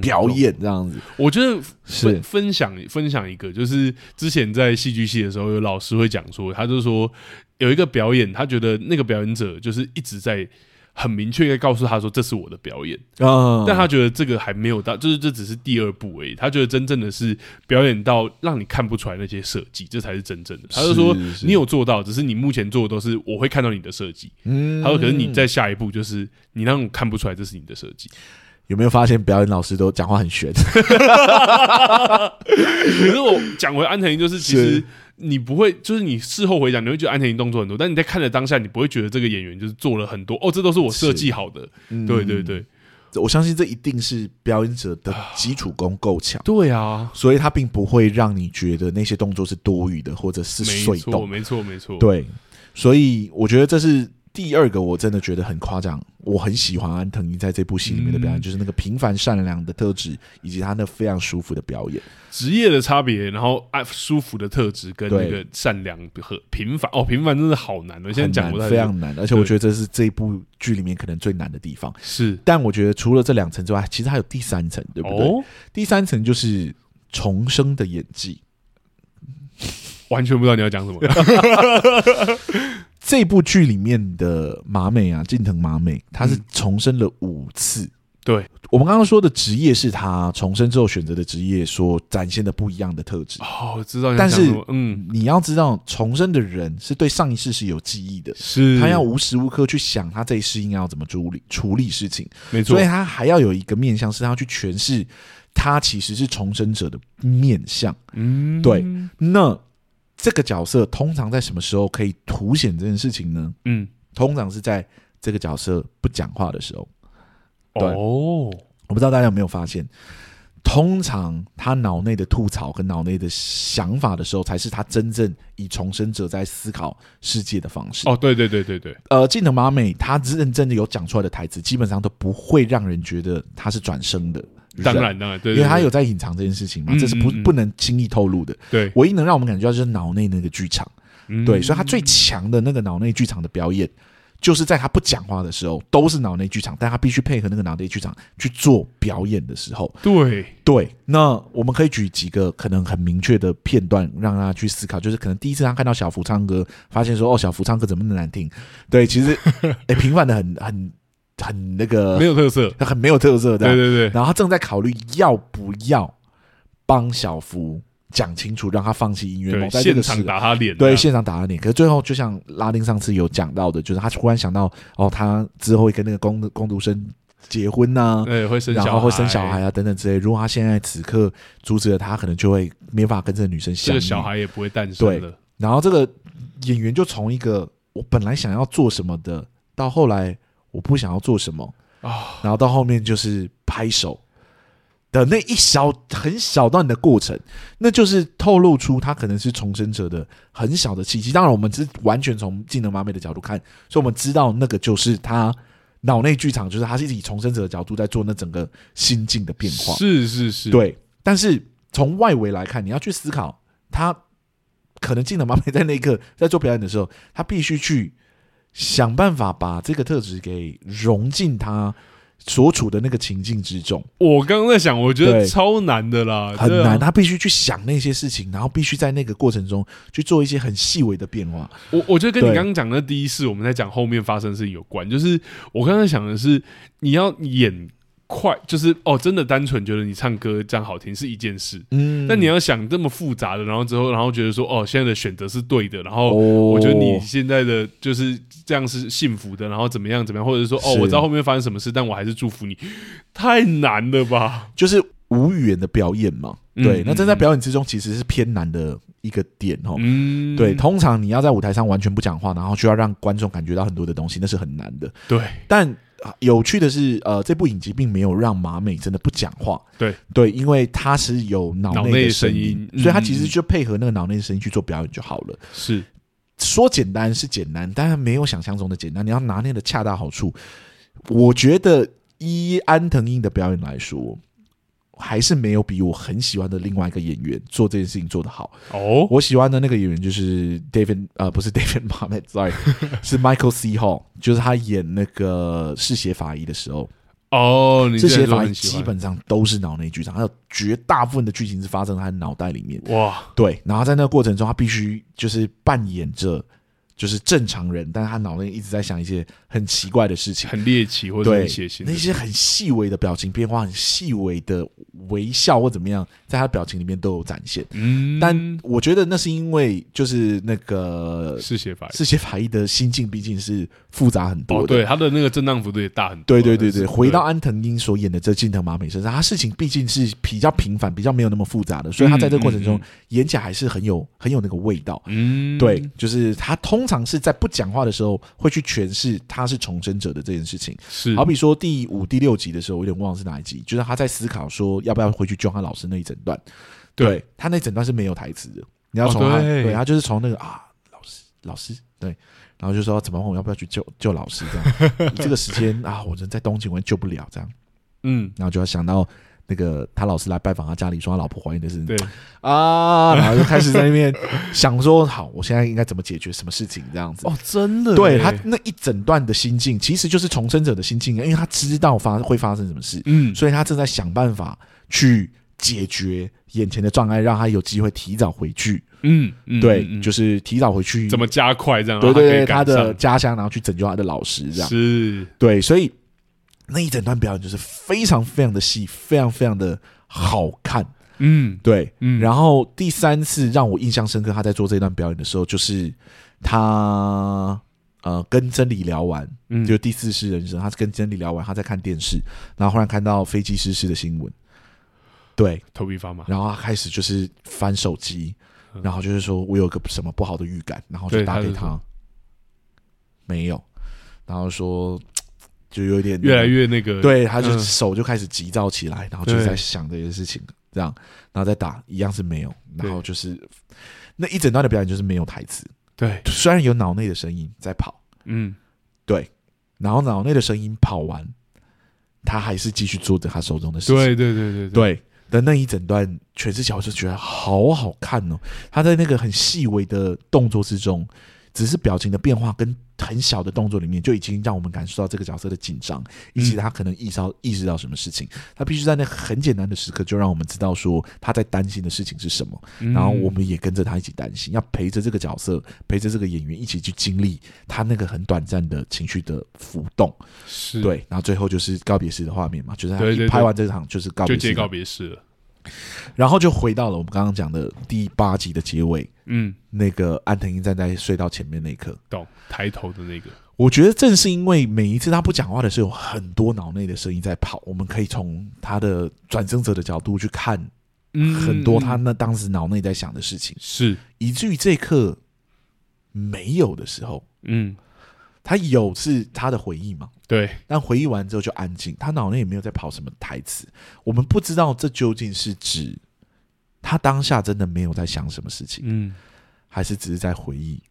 表演这样子，我觉得分分享分享一个，就是之前在戏剧系的时候，有老师会讲说，他就说有一个表演，他觉得那个表演者就是一直在。很明确的告诉他说，这是我的表演，啊，但他觉得这个还没有到，就是这只是第二步而已。他觉得真正的是表演到让你看不出来那些设计，这才是真正的。他就说你有做到，只是你目前做的都是我会看到你的设计。嗯，他说可是你在下一步就是你让我看不出来这是你的设计。有没有发现表演老师都讲话很悬？可是我讲回安藤樱，就是其实。你不会，就是你事后回想，你会觉得安田英动作很多，但你在看的当下，你不会觉得这个演员就是做了很多哦，这都是我设计好的。嗯、对对对，我相信这一定是表演者的基础功够强。对啊，所以他并不会让你觉得那些动作是多余的，或者是碎动。没错，没错，对，所以我觉得这是。第二个我真的觉得很夸张，我很喜欢安藤英在这部戏里面的表演，嗯、就是那个平凡善良的特质，以及他那非常舒服的表演。职业的差别，然后爱舒服的特质跟那个善良和平凡哦，平凡真的好难的。现在讲非常难，而且我觉得这是这一部剧里面可能最难的地方。是，但我觉得除了这两层之外，其实还有第三层，对不对？哦、第三层就是重生的演技，完全不知道你要讲什么。这部剧里面的麻美啊，近藤麻美，她是重生了五次。嗯、对，我们刚刚说的职业是她重生之后选择的职业，所展现的不一样的特质。哦，我知道。但是，嗯，你要知道，重生的人是对上一世是有记忆的，是他要无时无刻去想他这一世应该要怎么处理处理事情。没错，所以他还要有一个面向，是他要去诠释他其实是重生者的面向。嗯，对，那。这个角色通常在什么时候可以凸显这件事情呢？嗯，通常是在这个角色不讲话的时候。对哦，我不知道大家有没有发现，通常他脑内的吐槽跟脑内的想法的时候，才是他真正以重生者在思考世界的方式。哦，对对对对对。呃，近藤麻美他认真的有讲出来的台词，基本上都不会让人觉得他是转生的。当然，当然，对，因为他有在隐藏这件事情嘛，这是不不能轻易透露的。对，唯一能让我们感觉到就是脑内那个剧场，嗯、对，所以他最强的那个脑内剧场的表演，就是在他不讲话的时候，都是脑内剧场，但他必须配合那个脑内剧场去做表演的时候，对。对。那我们可以举几个可能很明确的片段，让他去思考，就是可能第一次他看到小福唱歌，发现说哦，小福唱歌怎么那么难听？对，其实 哎，平凡的很很很那个没有特色，很没有特色的，对对对。然后他正在考虑要不要帮小福。讲清楚，让他放弃音乐梦，在现场打他脸，对，现场打他脸。可是最后，就像拉丁上次有讲到的，就是他突然想到，哦，他之后会跟那个工工读生结婚呐、啊，对，会生小孩，然后会生小孩啊，等等之类。如果他现在此刻阻止了他，可能就会没法跟这个女生相遇，这个小孩也不会诞生了。对，然后这个演员就从一个我本来想要做什么的，到后来我不想要做什么啊，哦、然后到后面就是拍手。的那一小很小段的过程，那就是透露出他可能是重生者的很小的契机。当然，我们只是完全从技能麻美的角度看，所以我们知道那个就是他脑内剧场，就是他是以重生者的角度在做那整个心境的变化。是是是，对。但是从外围来看，你要去思考，他可能技能麻美在那一刻在做表演的时候，他必须去想办法把这个特质给融进他。所处的那个情境之中，我刚刚在想，我觉得超难的啦，很难。他必须去想那些事情，然后必须在那个过程中去做一些很细微的变化。我我觉得跟你刚刚讲的第一次，我们在讲后面发生的事情有关。就是我刚才想的是，你要演。快就是哦，真的单纯觉得你唱歌这样好听是一件事，嗯，但你要想这么复杂的，然后之后，然后觉得说哦，现在的选择是对的，然后我觉得你现在的就是这样是幸福的，然后怎么样怎么样，或者说哦，我知道后面发生什么事，但我还是祝福你，太难了吧？就是无语言的表演嘛，对，那这在表演之中其实是偏难的一个点哦，嗯，对，通常你要在舞台上完全不讲话，然后就要让观众感觉到很多的东西，那是很难的，对，但。有趣的是，呃，这部影集并没有让马美真的不讲话。对对，因为他是有脑内的声音，声音嗯、所以他其实就配合那个脑内的声音去做表演就好了。是说简单是简单，但是没有想象中的简单。你要拿捏的恰到好处。我觉得依安藤英的表演来说。还是没有比我很喜欢的另外一个演员做这件事情做得好哦。我喜欢的那个演员就是 David，呃，不是 David Mamet，sorry，是 Michael C. Hall，就是他演那个嗜血法医的时候哦。嗜血法医基本上都是脑内剧场，还有绝大部分的剧情是发生在他脑袋里面。哇，对，然后在那个过程中，他必须就是扮演着。就是正常人，但是他脑内一直在想一些很奇怪的事情，很猎奇或者很血腥，那些很细微的表情变化，很细微的微笑或怎么样，在他的表情里面都有展现。嗯，但我觉得那是因为就是那个嗜血法医，嗜血法医的心境毕竟是复杂很多的，哦、对他的那个震荡幅度也大很多。对对对对，回到安藤樱所演的这近藤麻美身上，他事情毕竟是比较平凡，比较没有那么复杂的，所以他在这个过程中演起来还是很有很有那个味道。嗯，对，就是他通。通常是在不讲话的时候，会去诠释他是重生者的这件事情。是，好比说第五、第六集的时候，我有点忘了是哪一集，就是他在思考说要不要回去救他老师那一整段。对，对他那整段是没有台词的，你要从他，对他就是从那个啊，老师，老师，对，然后就说怎么我要不要去救救老师这样？这个时间啊，我人在东京，我也救不了这样。嗯，然后就要想到。那个他老师来拜访他家里，说他老婆怀孕的事情。对啊，然后就开始在那边想说，好，我现在应该怎么解决什么事情这样子。哦，真的，对他那一整段的心境，其实就是重生者的心境，因为他知道发会发生什么事，嗯，所以他正在想办法去解决眼前的障碍，让他有机会提早回去。嗯，嗯对，嗯、就是提早回去，怎么加快这样？对对对，他的家乡，然后去拯救他的老师，这样是，对，所以。那一整段表演就是非常非常的细，非常非常的好看。嗯，对，嗯。然后第三次让我印象深刻，他在做这段表演的时候，就是他呃跟真理聊完，嗯，就第四世人生，他是跟真理聊完，他在看电视，然后忽然看到飞机失事的新闻，对，头皮发麻，然后他开始就是翻手机，然后就是说我有个什么不好的预感，然后就打给他，没有，然后说。就有点越来越那个，对，他就手就开始急躁起来，然后就在想这些事情，这样，然后再打一样是没有，然后就是那一整段的表演就是没有台词，对，虽然有脑内的声音在跑，嗯，对，然后脑内的声音跑完，他还是继续做着他手中的事情，对对对对。对，的那一整段全是小说，觉得好好看哦。他在那个很细微的动作之中，只是表情的变化跟很小的动作里面，就已经让我们感受到这个角色的紧张，以及他可能意识到意识到什么事情。他必须在那很简单的时刻，就让我们知道说他在担心的事情是什么，然后我们也跟着他一起担心，要陪着这个角色，陪着这个演员一起去经历他那个很短暂的情绪的浮动。是对，然后最后就是告别式的画面嘛，就是他一拍完这场就是告别式，就接告别式了。然后就回到了我们刚刚讲的第八集的结尾，嗯，那个安藤英站在隧道前面那一刻，到抬头的那个。我觉得正是因为每一次他不讲话的时候，有很多脑内的声音在跑，我们可以从他的转生者的角度去看，很多他那当时脑内在想的事情，是。以至于这一刻没有的时候，嗯。他有是他的回忆嘛？对，但回忆完之后就安静，他脑内也没有在跑什么台词。我们不知道这究竟是指他当下真的没有在想什么事情，嗯，还是只是在回忆，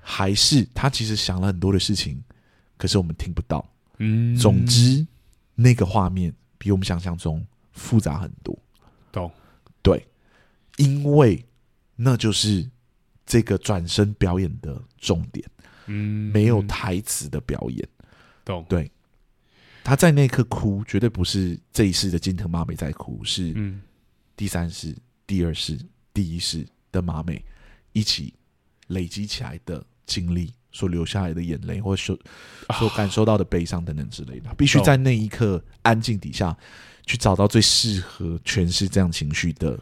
还是他其实想了很多的事情，可是我们听不到。嗯，总之那个画面比我们想象中复杂很多。懂？对，因为那就是这个转身表演的重点。嗯，没有台词的表演，懂？对，他在那一刻哭，绝对不是这一世的金藤麻美在哭，是第三世、第二世、第一世的麻美一起累积起来的经历所留下来的眼泪，或所所感受到的悲伤等等之类的，必须在那一刻安静底下去找到最适合诠释这样情绪的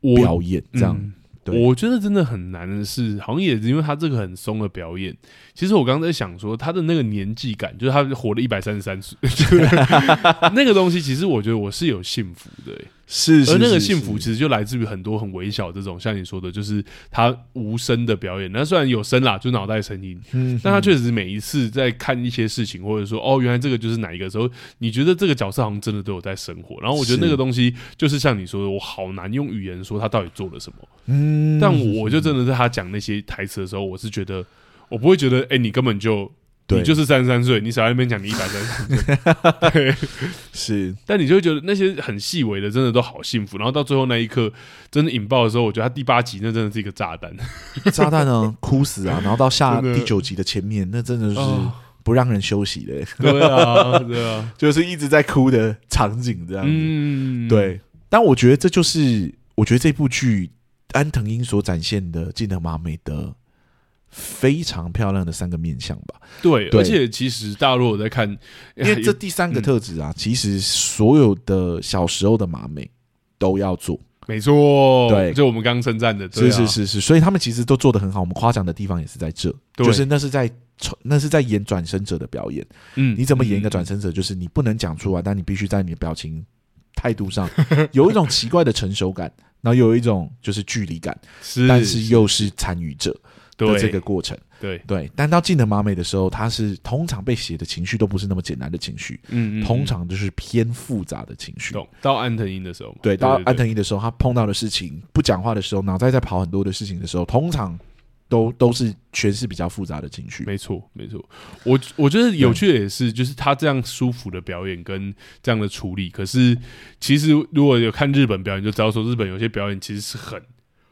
表演，这样。我觉得真的很难的是，好像也是因为他这个很松的表演。其实我刚刚在想说，他的那个年纪感，就是他活了一百三十三岁，那个东西，其实我觉得我是有幸福的、是，是，而那个幸福其实就来自于很多很微小这种，像你说的，就是他无声的表演。那虽然有声啦，就脑袋声音，嗯，但他确实每一次在看一些事情，或者说哦，原来这个就是哪一个时候，你觉得这个角色好像真的都有在生活。然后我觉得那个东西就是像你说的，我好难用语言说他到底做了什么。嗯，但我就真的在他讲那些台词的时候，我是觉得我不会觉得，哎，你根本就。你就是三十三岁，你少在那边讲你一百三十三岁，对，是，但你就会觉得那些很细微的，真的都好幸福。然后到最后那一刻，真的引爆的时候，我觉得他第八集那真的是一个炸弹，炸弹呢，哭死啊！然后到下第九集的前面，那真的是不让人休息的，对啊，对啊，就是一直在哭的场景这样子。嗯，对。但我觉得这就是，我觉得这部剧安藤英所展现的金藤麻美的。非常漂亮的三个面相吧，对，对，而且其实大陆我在看，因为 这第三个特质啊，嗯、其实所有的小时候的马美都要做，没错，对，就我们刚刚称赞的，是是是是，所以他们其实都做得很好，我们夸奖的地方也是在这，就是那是在那是在演转身者的表演，嗯，你怎么演一个转身者？就是你不能讲出来，但你必须在你的表情态度上 有一种奇怪的成熟感，然后有一种就是距离感，是，但是又是参与者。的这个过程，对对，但到金藤麻美的时候，他是通常被写的情绪都不是那么简单的情绪，嗯，嗯，通常就是偏复杂的情绪。到安藤樱的时候，对，到安藤樱的时候，他碰到的事情，不讲话的时候，脑袋在跑很多的事情的时候，通常都都是全是比较复杂的情绪。没错，没错。我我觉得有趣的也是，就是他这样舒服的表演跟这样的处理，可是其实如果有看日本表演，就知道说日本有些表演其实是很。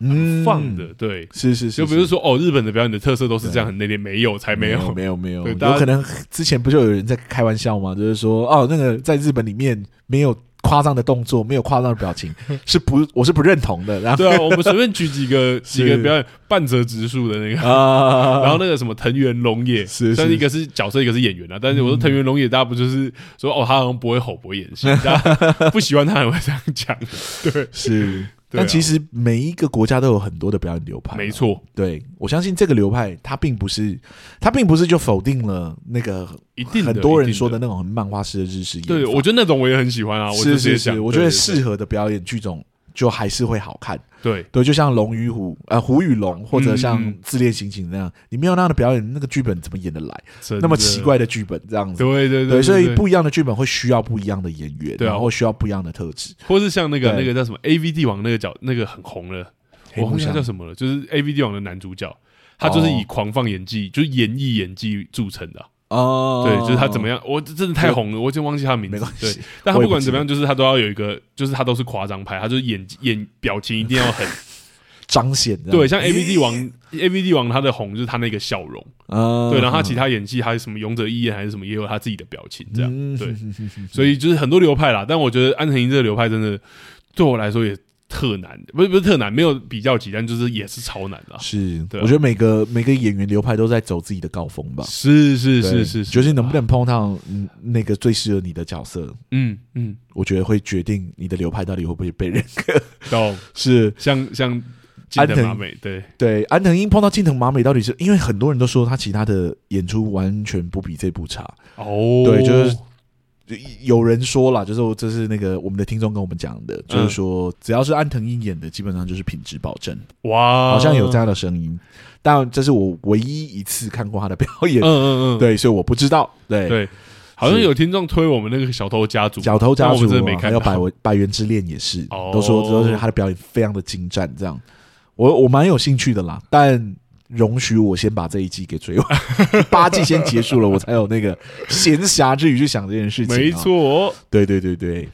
很放的，对，是是是，就比如说哦，日本的表演的特色都是这样，很内敛，没有才没有，没有没有，有可能之前不就有人在开玩笑吗？就是说哦，那个在日本里面没有夸张的动作，没有夸张的表情，是不，我是不认同的。然后对啊，我们随便举几个 几个表演半泽直树的那个，然后那个什么藤原龙也，是，但是一个是角色，一个是演员啊。但是我说藤原龙也，大家不就是说哦，他好像不会吼，不会演戏，大家不喜欢他也会这样讲，对，是。但其实每一个国家都有很多的表演流派，没错。对，我相信这个流派，它并不是，它并不是就否定了那个一定很多人说的那种漫画式的日式演。对，我觉得那种我也很喜欢啊。是是是，我觉得适合的表演剧种就还是会好看。对。对，就像龙与虎，呃，虎与龙，或者像自恋刑警那样，你没有那样的表演，那个剧本怎么演得来？那么奇怪的剧本这样子，对对对，所以不一样的剧本会需要不一样的演员，然后需要不一样的特质，或是像那个那个叫什么 A V 帝王那个角，那个很红了，我忘记叫什么了，就是 A V 帝王的男主角，他就是以狂放演技，就是演绎演技著称的。哦，对，就是他怎么样，我真的太红了，我已经忘记他的名字。对，但他不管怎么样，就是他都要有一个，就是他都是夸张派，他就是演演表情一定要很 彰显。对，像 A V D 王，A V D 王他的红就是他那个笑容，对，然后他其他演技，他什么勇者义彦还是什么，也有他自己的表情，这样对。所以就是很多流派啦，但我觉得安藤英这个流派真的对我来说也。特难，不是不是特难，没有比较级，但就是也是超难的。是，对我觉得每个每个演员流派都在走自己的高峰吧。是是是是，就是能不能碰到那个最适合你的角色？嗯嗯，我觉得会决定你的流派到底会不会被认可。懂 是像像安藤麻美，对对，安藤樱碰到近藤麻美，到底是因为很多人都说他其他的演出完全不比这部差。哦，对，就是。有人说了，就是这是那个我们的听众跟我们讲的，嗯、就是说只要是安藤樱演的，基本上就是品质保证。哇，好像有这样的声音，但这是我唯一一次看过他的表演。嗯嗯嗯，对，所以我不知道。对对，好像有听众推我们那个小偷家族，小偷家族真的没看，还有百百元之恋也是，哦、都说都是他的表演非常的精湛。这样，我我蛮有兴趣的啦，但。容许我先把这一季给追完，八季先结束了，我才有那个闲暇之余去想这件事情。没错，对对对对，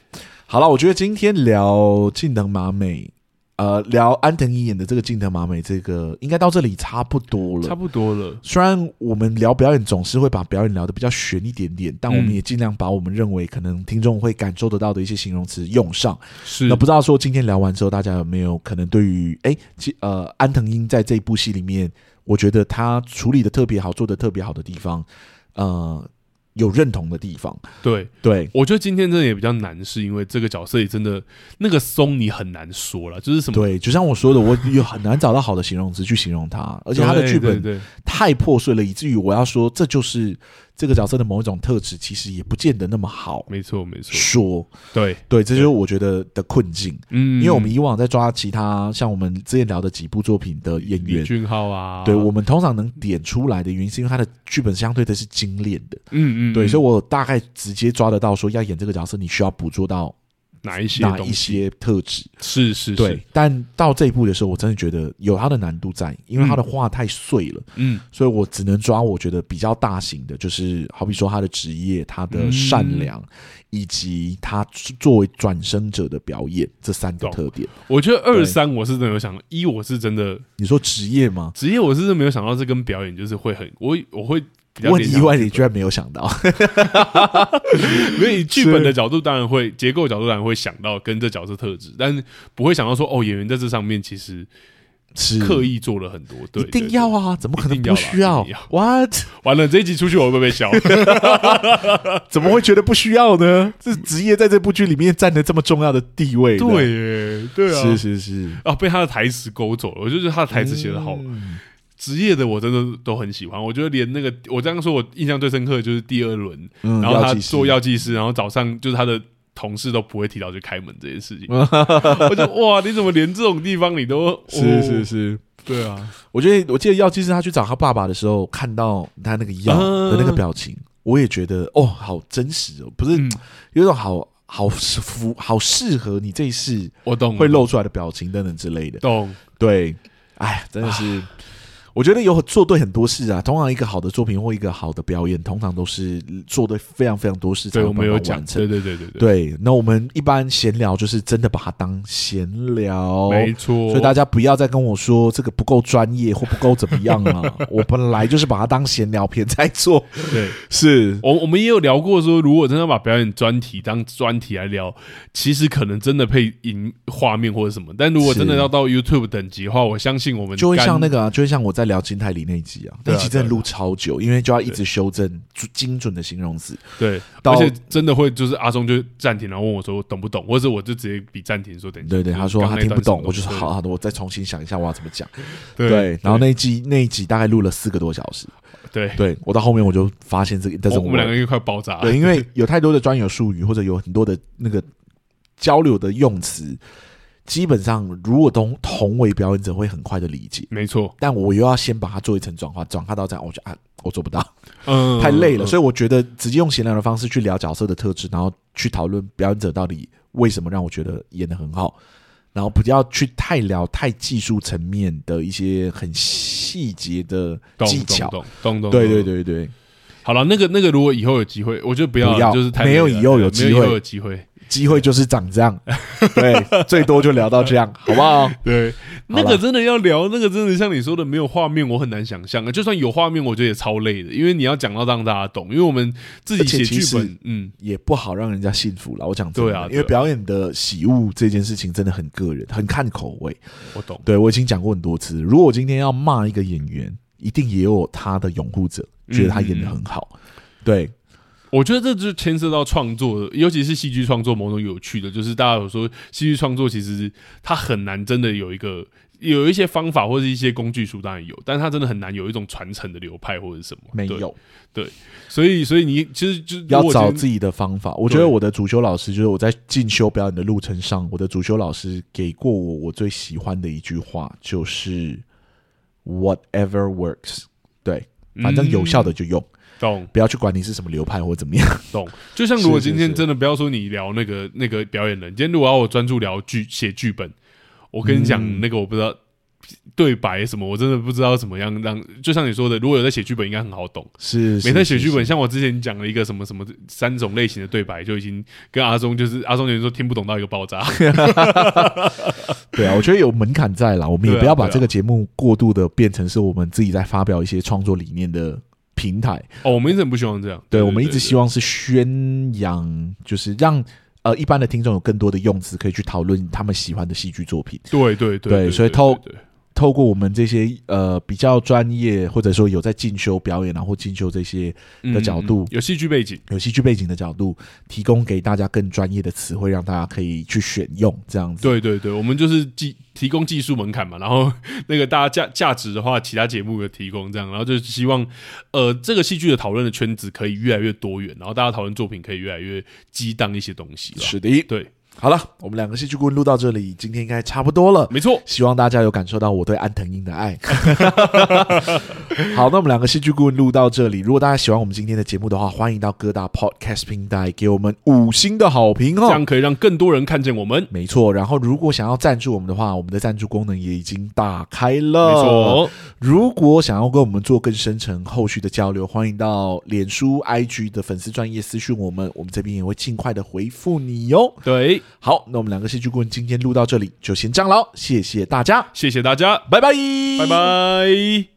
好了，我觉得今天聊近藤麻美。呃，聊安藤樱演的这个近藤麻美，这个应该到这里差不多了，差不多了。虽然我们聊表演总是会把表演聊得比较悬一点点，但我们也尽量把我们认为可能听众会感受得到的一些形容词用上。是，那不知道说今天聊完之后，大家有没有可能对于哎，呃，安藤樱在这一部戏里面，我觉得他处理的特别好，做的特别好的地方，呃。有认同的地方，对对，我觉得今天真的也比较难，是因为这个角色也真的那个松，你很难说了，就是什么？对，就像我说的，我有很难找到好的形容词去形容他，而且他的剧本太破碎了，以至于我要说这就是。这个角色的某一种特质，其实也不见得那么好。没错，没错。说对对，这就是我觉得的困境。嗯，因为我们以往在抓其他像我们之前聊的几部作品的演员，李俊浩啊，对，我们通常能点出来的原因，是因为他的剧本相对的是精炼的。嗯嗯，对，所以我大概直接抓得到，说要演这个角色，你需要捕捉到。哪一些哪一些特质。是是，是。对，但到这一步的时候，我真的觉得有它的难度在，因为他的话太碎了，嗯，所以我只能抓我觉得比较大型的，就是好比说他的职业、他的善良，嗯、以及他作为转生者的表演这三个特点。我觉得二三我是真的有想到，一我是真的，你说职业吗？职业我是真的没有想到这跟表演就是会很，我我会。我很意外，你居然没有想到，因为以剧本的角度，当然会结构角度当然会想到跟这角色特质，但是不会想到说哦，演员在这上面其实是刻意做了很多。对，一定要啊，怎么可能不需要？What？完了，这一集出去我会不会被笑？怎么会觉得不需要呢？这职业在这部剧里面占了这么重要的地位，对，对啊，是是是啊，被他的台词勾走了。我就觉得他的台词写的好。职业的我真的都很喜欢，我觉得连那个我这样说，我印象最深刻的就是第二轮，嗯、然后他做药剂师，然后早上就是他的同事都不会提到去开门这件事情，我就哇，你怎么连这种地方你都是是是，对啊，我觉得我记得药剂师他去找他爸爸的时候，看到他那个药的那个表情，嗯、我也觉得哦，好真实哦，不是、嗯、有一种好好符好适合你这一世，我懂会露出来的表情等等之类的，懂。对，哎，真的是。我觉得有做对很多事啊，通常一个好的作品或一个好的表演，通常都是做对非常非常多事才有办法完成。对对对对对。对，那我们一般闲聊就是真的把它当闲聊，没错。所以大家不要再跟我说这个不够专业或不够怎么样了。我本来就是把它当闲聊片在做。对，是我我们也有聊过说，如果真的把表演专题当专题来聊，其实可能真的配音画面或者什么。但如果真的要到 YouTube 等级的话，我相信我们就会像那个，就会像我在。聊金泰里那一集啊，那一集真的录超久，因为就要一直修正精准的形容词。对，而且真的会就是阿松就暂停，然后问我说懂不懂，或者我就直接比暂停说等一下。对对，他说他听不懂，我就说好好的，我再重新想一下我要怎么讲。对，然后那一集那一集大概录了四个多小时。对，对我到后面我就发现这个，但是我们两个又快爆炸了。对，因为有太多的专有术语，或者有很多的那个交流的用词。基本上，如果同同为表演者，会很快的理解，没错。但我又要先把它做一层转化，转化到这样，我觉得啊，我做不到，嗯，太累了。所以我觉得直接用闲聊的方式去聊角色的特质，然后去讨论表演者到底为什么让我觉得演的很好，然后不要去太聊太技术层面的一些很细节的技巧，懂懂懂，对对对对。好了，那个那个，如果以后有机会，我就不要，不要就是太没有以后有机会，没有以后有机会。机会就是长这样，对，最多就聊到这样，好不好？对，那个真的要聊，那个真的像你说的没有画面，我很难想象啊。就算有画面，我觉得也超累的，因为你要讲到让大家懂，因为我们自己写剧本，嗯，也不好让人家信服了。我讲，对啊，因为表演的喜恶这件事情真的很个人，很看口味。我懂，对，我已经讲过很多次。如果我今天要骂一个演员，一定也有他的拥护者，觉得他演的很好。嗯、对。我觉得这就牵涉到创作，尤其是戏剧创作，某种有趣的，就是大家有说戏剧创作其实它很难真的有一个有一些方法或者一些工具书当然有，但它真的很难有一种传承的流派或者什么没有对，对，所以所以你其实就要找自己的方法。我觉得我的主修老师就是我在进修表演的路程上，我的主修老师给过我我最喜欢的一句话就是 “whatever works”，对，反正有效的就用。嗯懂，不要去管你是什么流派或怎么样。懂，就像如果今天真的不要说你聊那个那个表演人，今天如果要我专注聊剧写剧本，我跟你讲、嗯、那个我不知道对白什么，我真的不知道怎么样让。就像你说的，如果有在写剧本，应该很好懂。是，没在写剧本，像我之前讲了一个什么什么三种类型的对白，就已经跟阿松就是阿松有人说听不懂到一个爆炸。对啊，我觉得有门槛在啦，我们也不要把这个节目过度的变成是我们自己在发表一些创作理念的。平台哦，我们一直不希望这样。对，我们一直希望是宣扬，就是让呃一般的听众有更多的用词可以去讨论他们喜欢的戏剧作品。对对对，对，所以透透过我们这些呃比较专业或者说有在进修表演然后进修这些的角度，有戏剧背景、有戏剧背景的角度，提供给大家更专业的词汇，让大家可以去选用这样子。对对对，我们就是技。提供技术门槛嘛，然后那个大家价价值的话，其他节目有提供这样，然后就是希望，呃，这个戏剧的讨论的圈子可以越来越多元，然后大家讨论作品可以越来越激荡一些东西。是的，对。好了，我们两个戏剧顾问录到这里，今天应该差不多了。没错，希望大家有感受到我对安藤英的爱。好，那我们两个戏剧顾问录到这里，如果大家喜欢我们今天的节目的话，欢迎到各大 Podcast 平台给我们五星的好评哦，这样可以让更多人看见我们。没错，然后如果想要赞助我们的话，我们的赞助功能也已经打开了。没错，如果想要跟我们做更深层后续的交流，欢迎到脸书 IG 的粉丝专业私讯我们，我们这边也会尽快的回复你哟。对。好，那我们两个戏剧顾问今天录到这里，就先这样喽，谢谢大家，谢谢大家，拜拜，拜拜。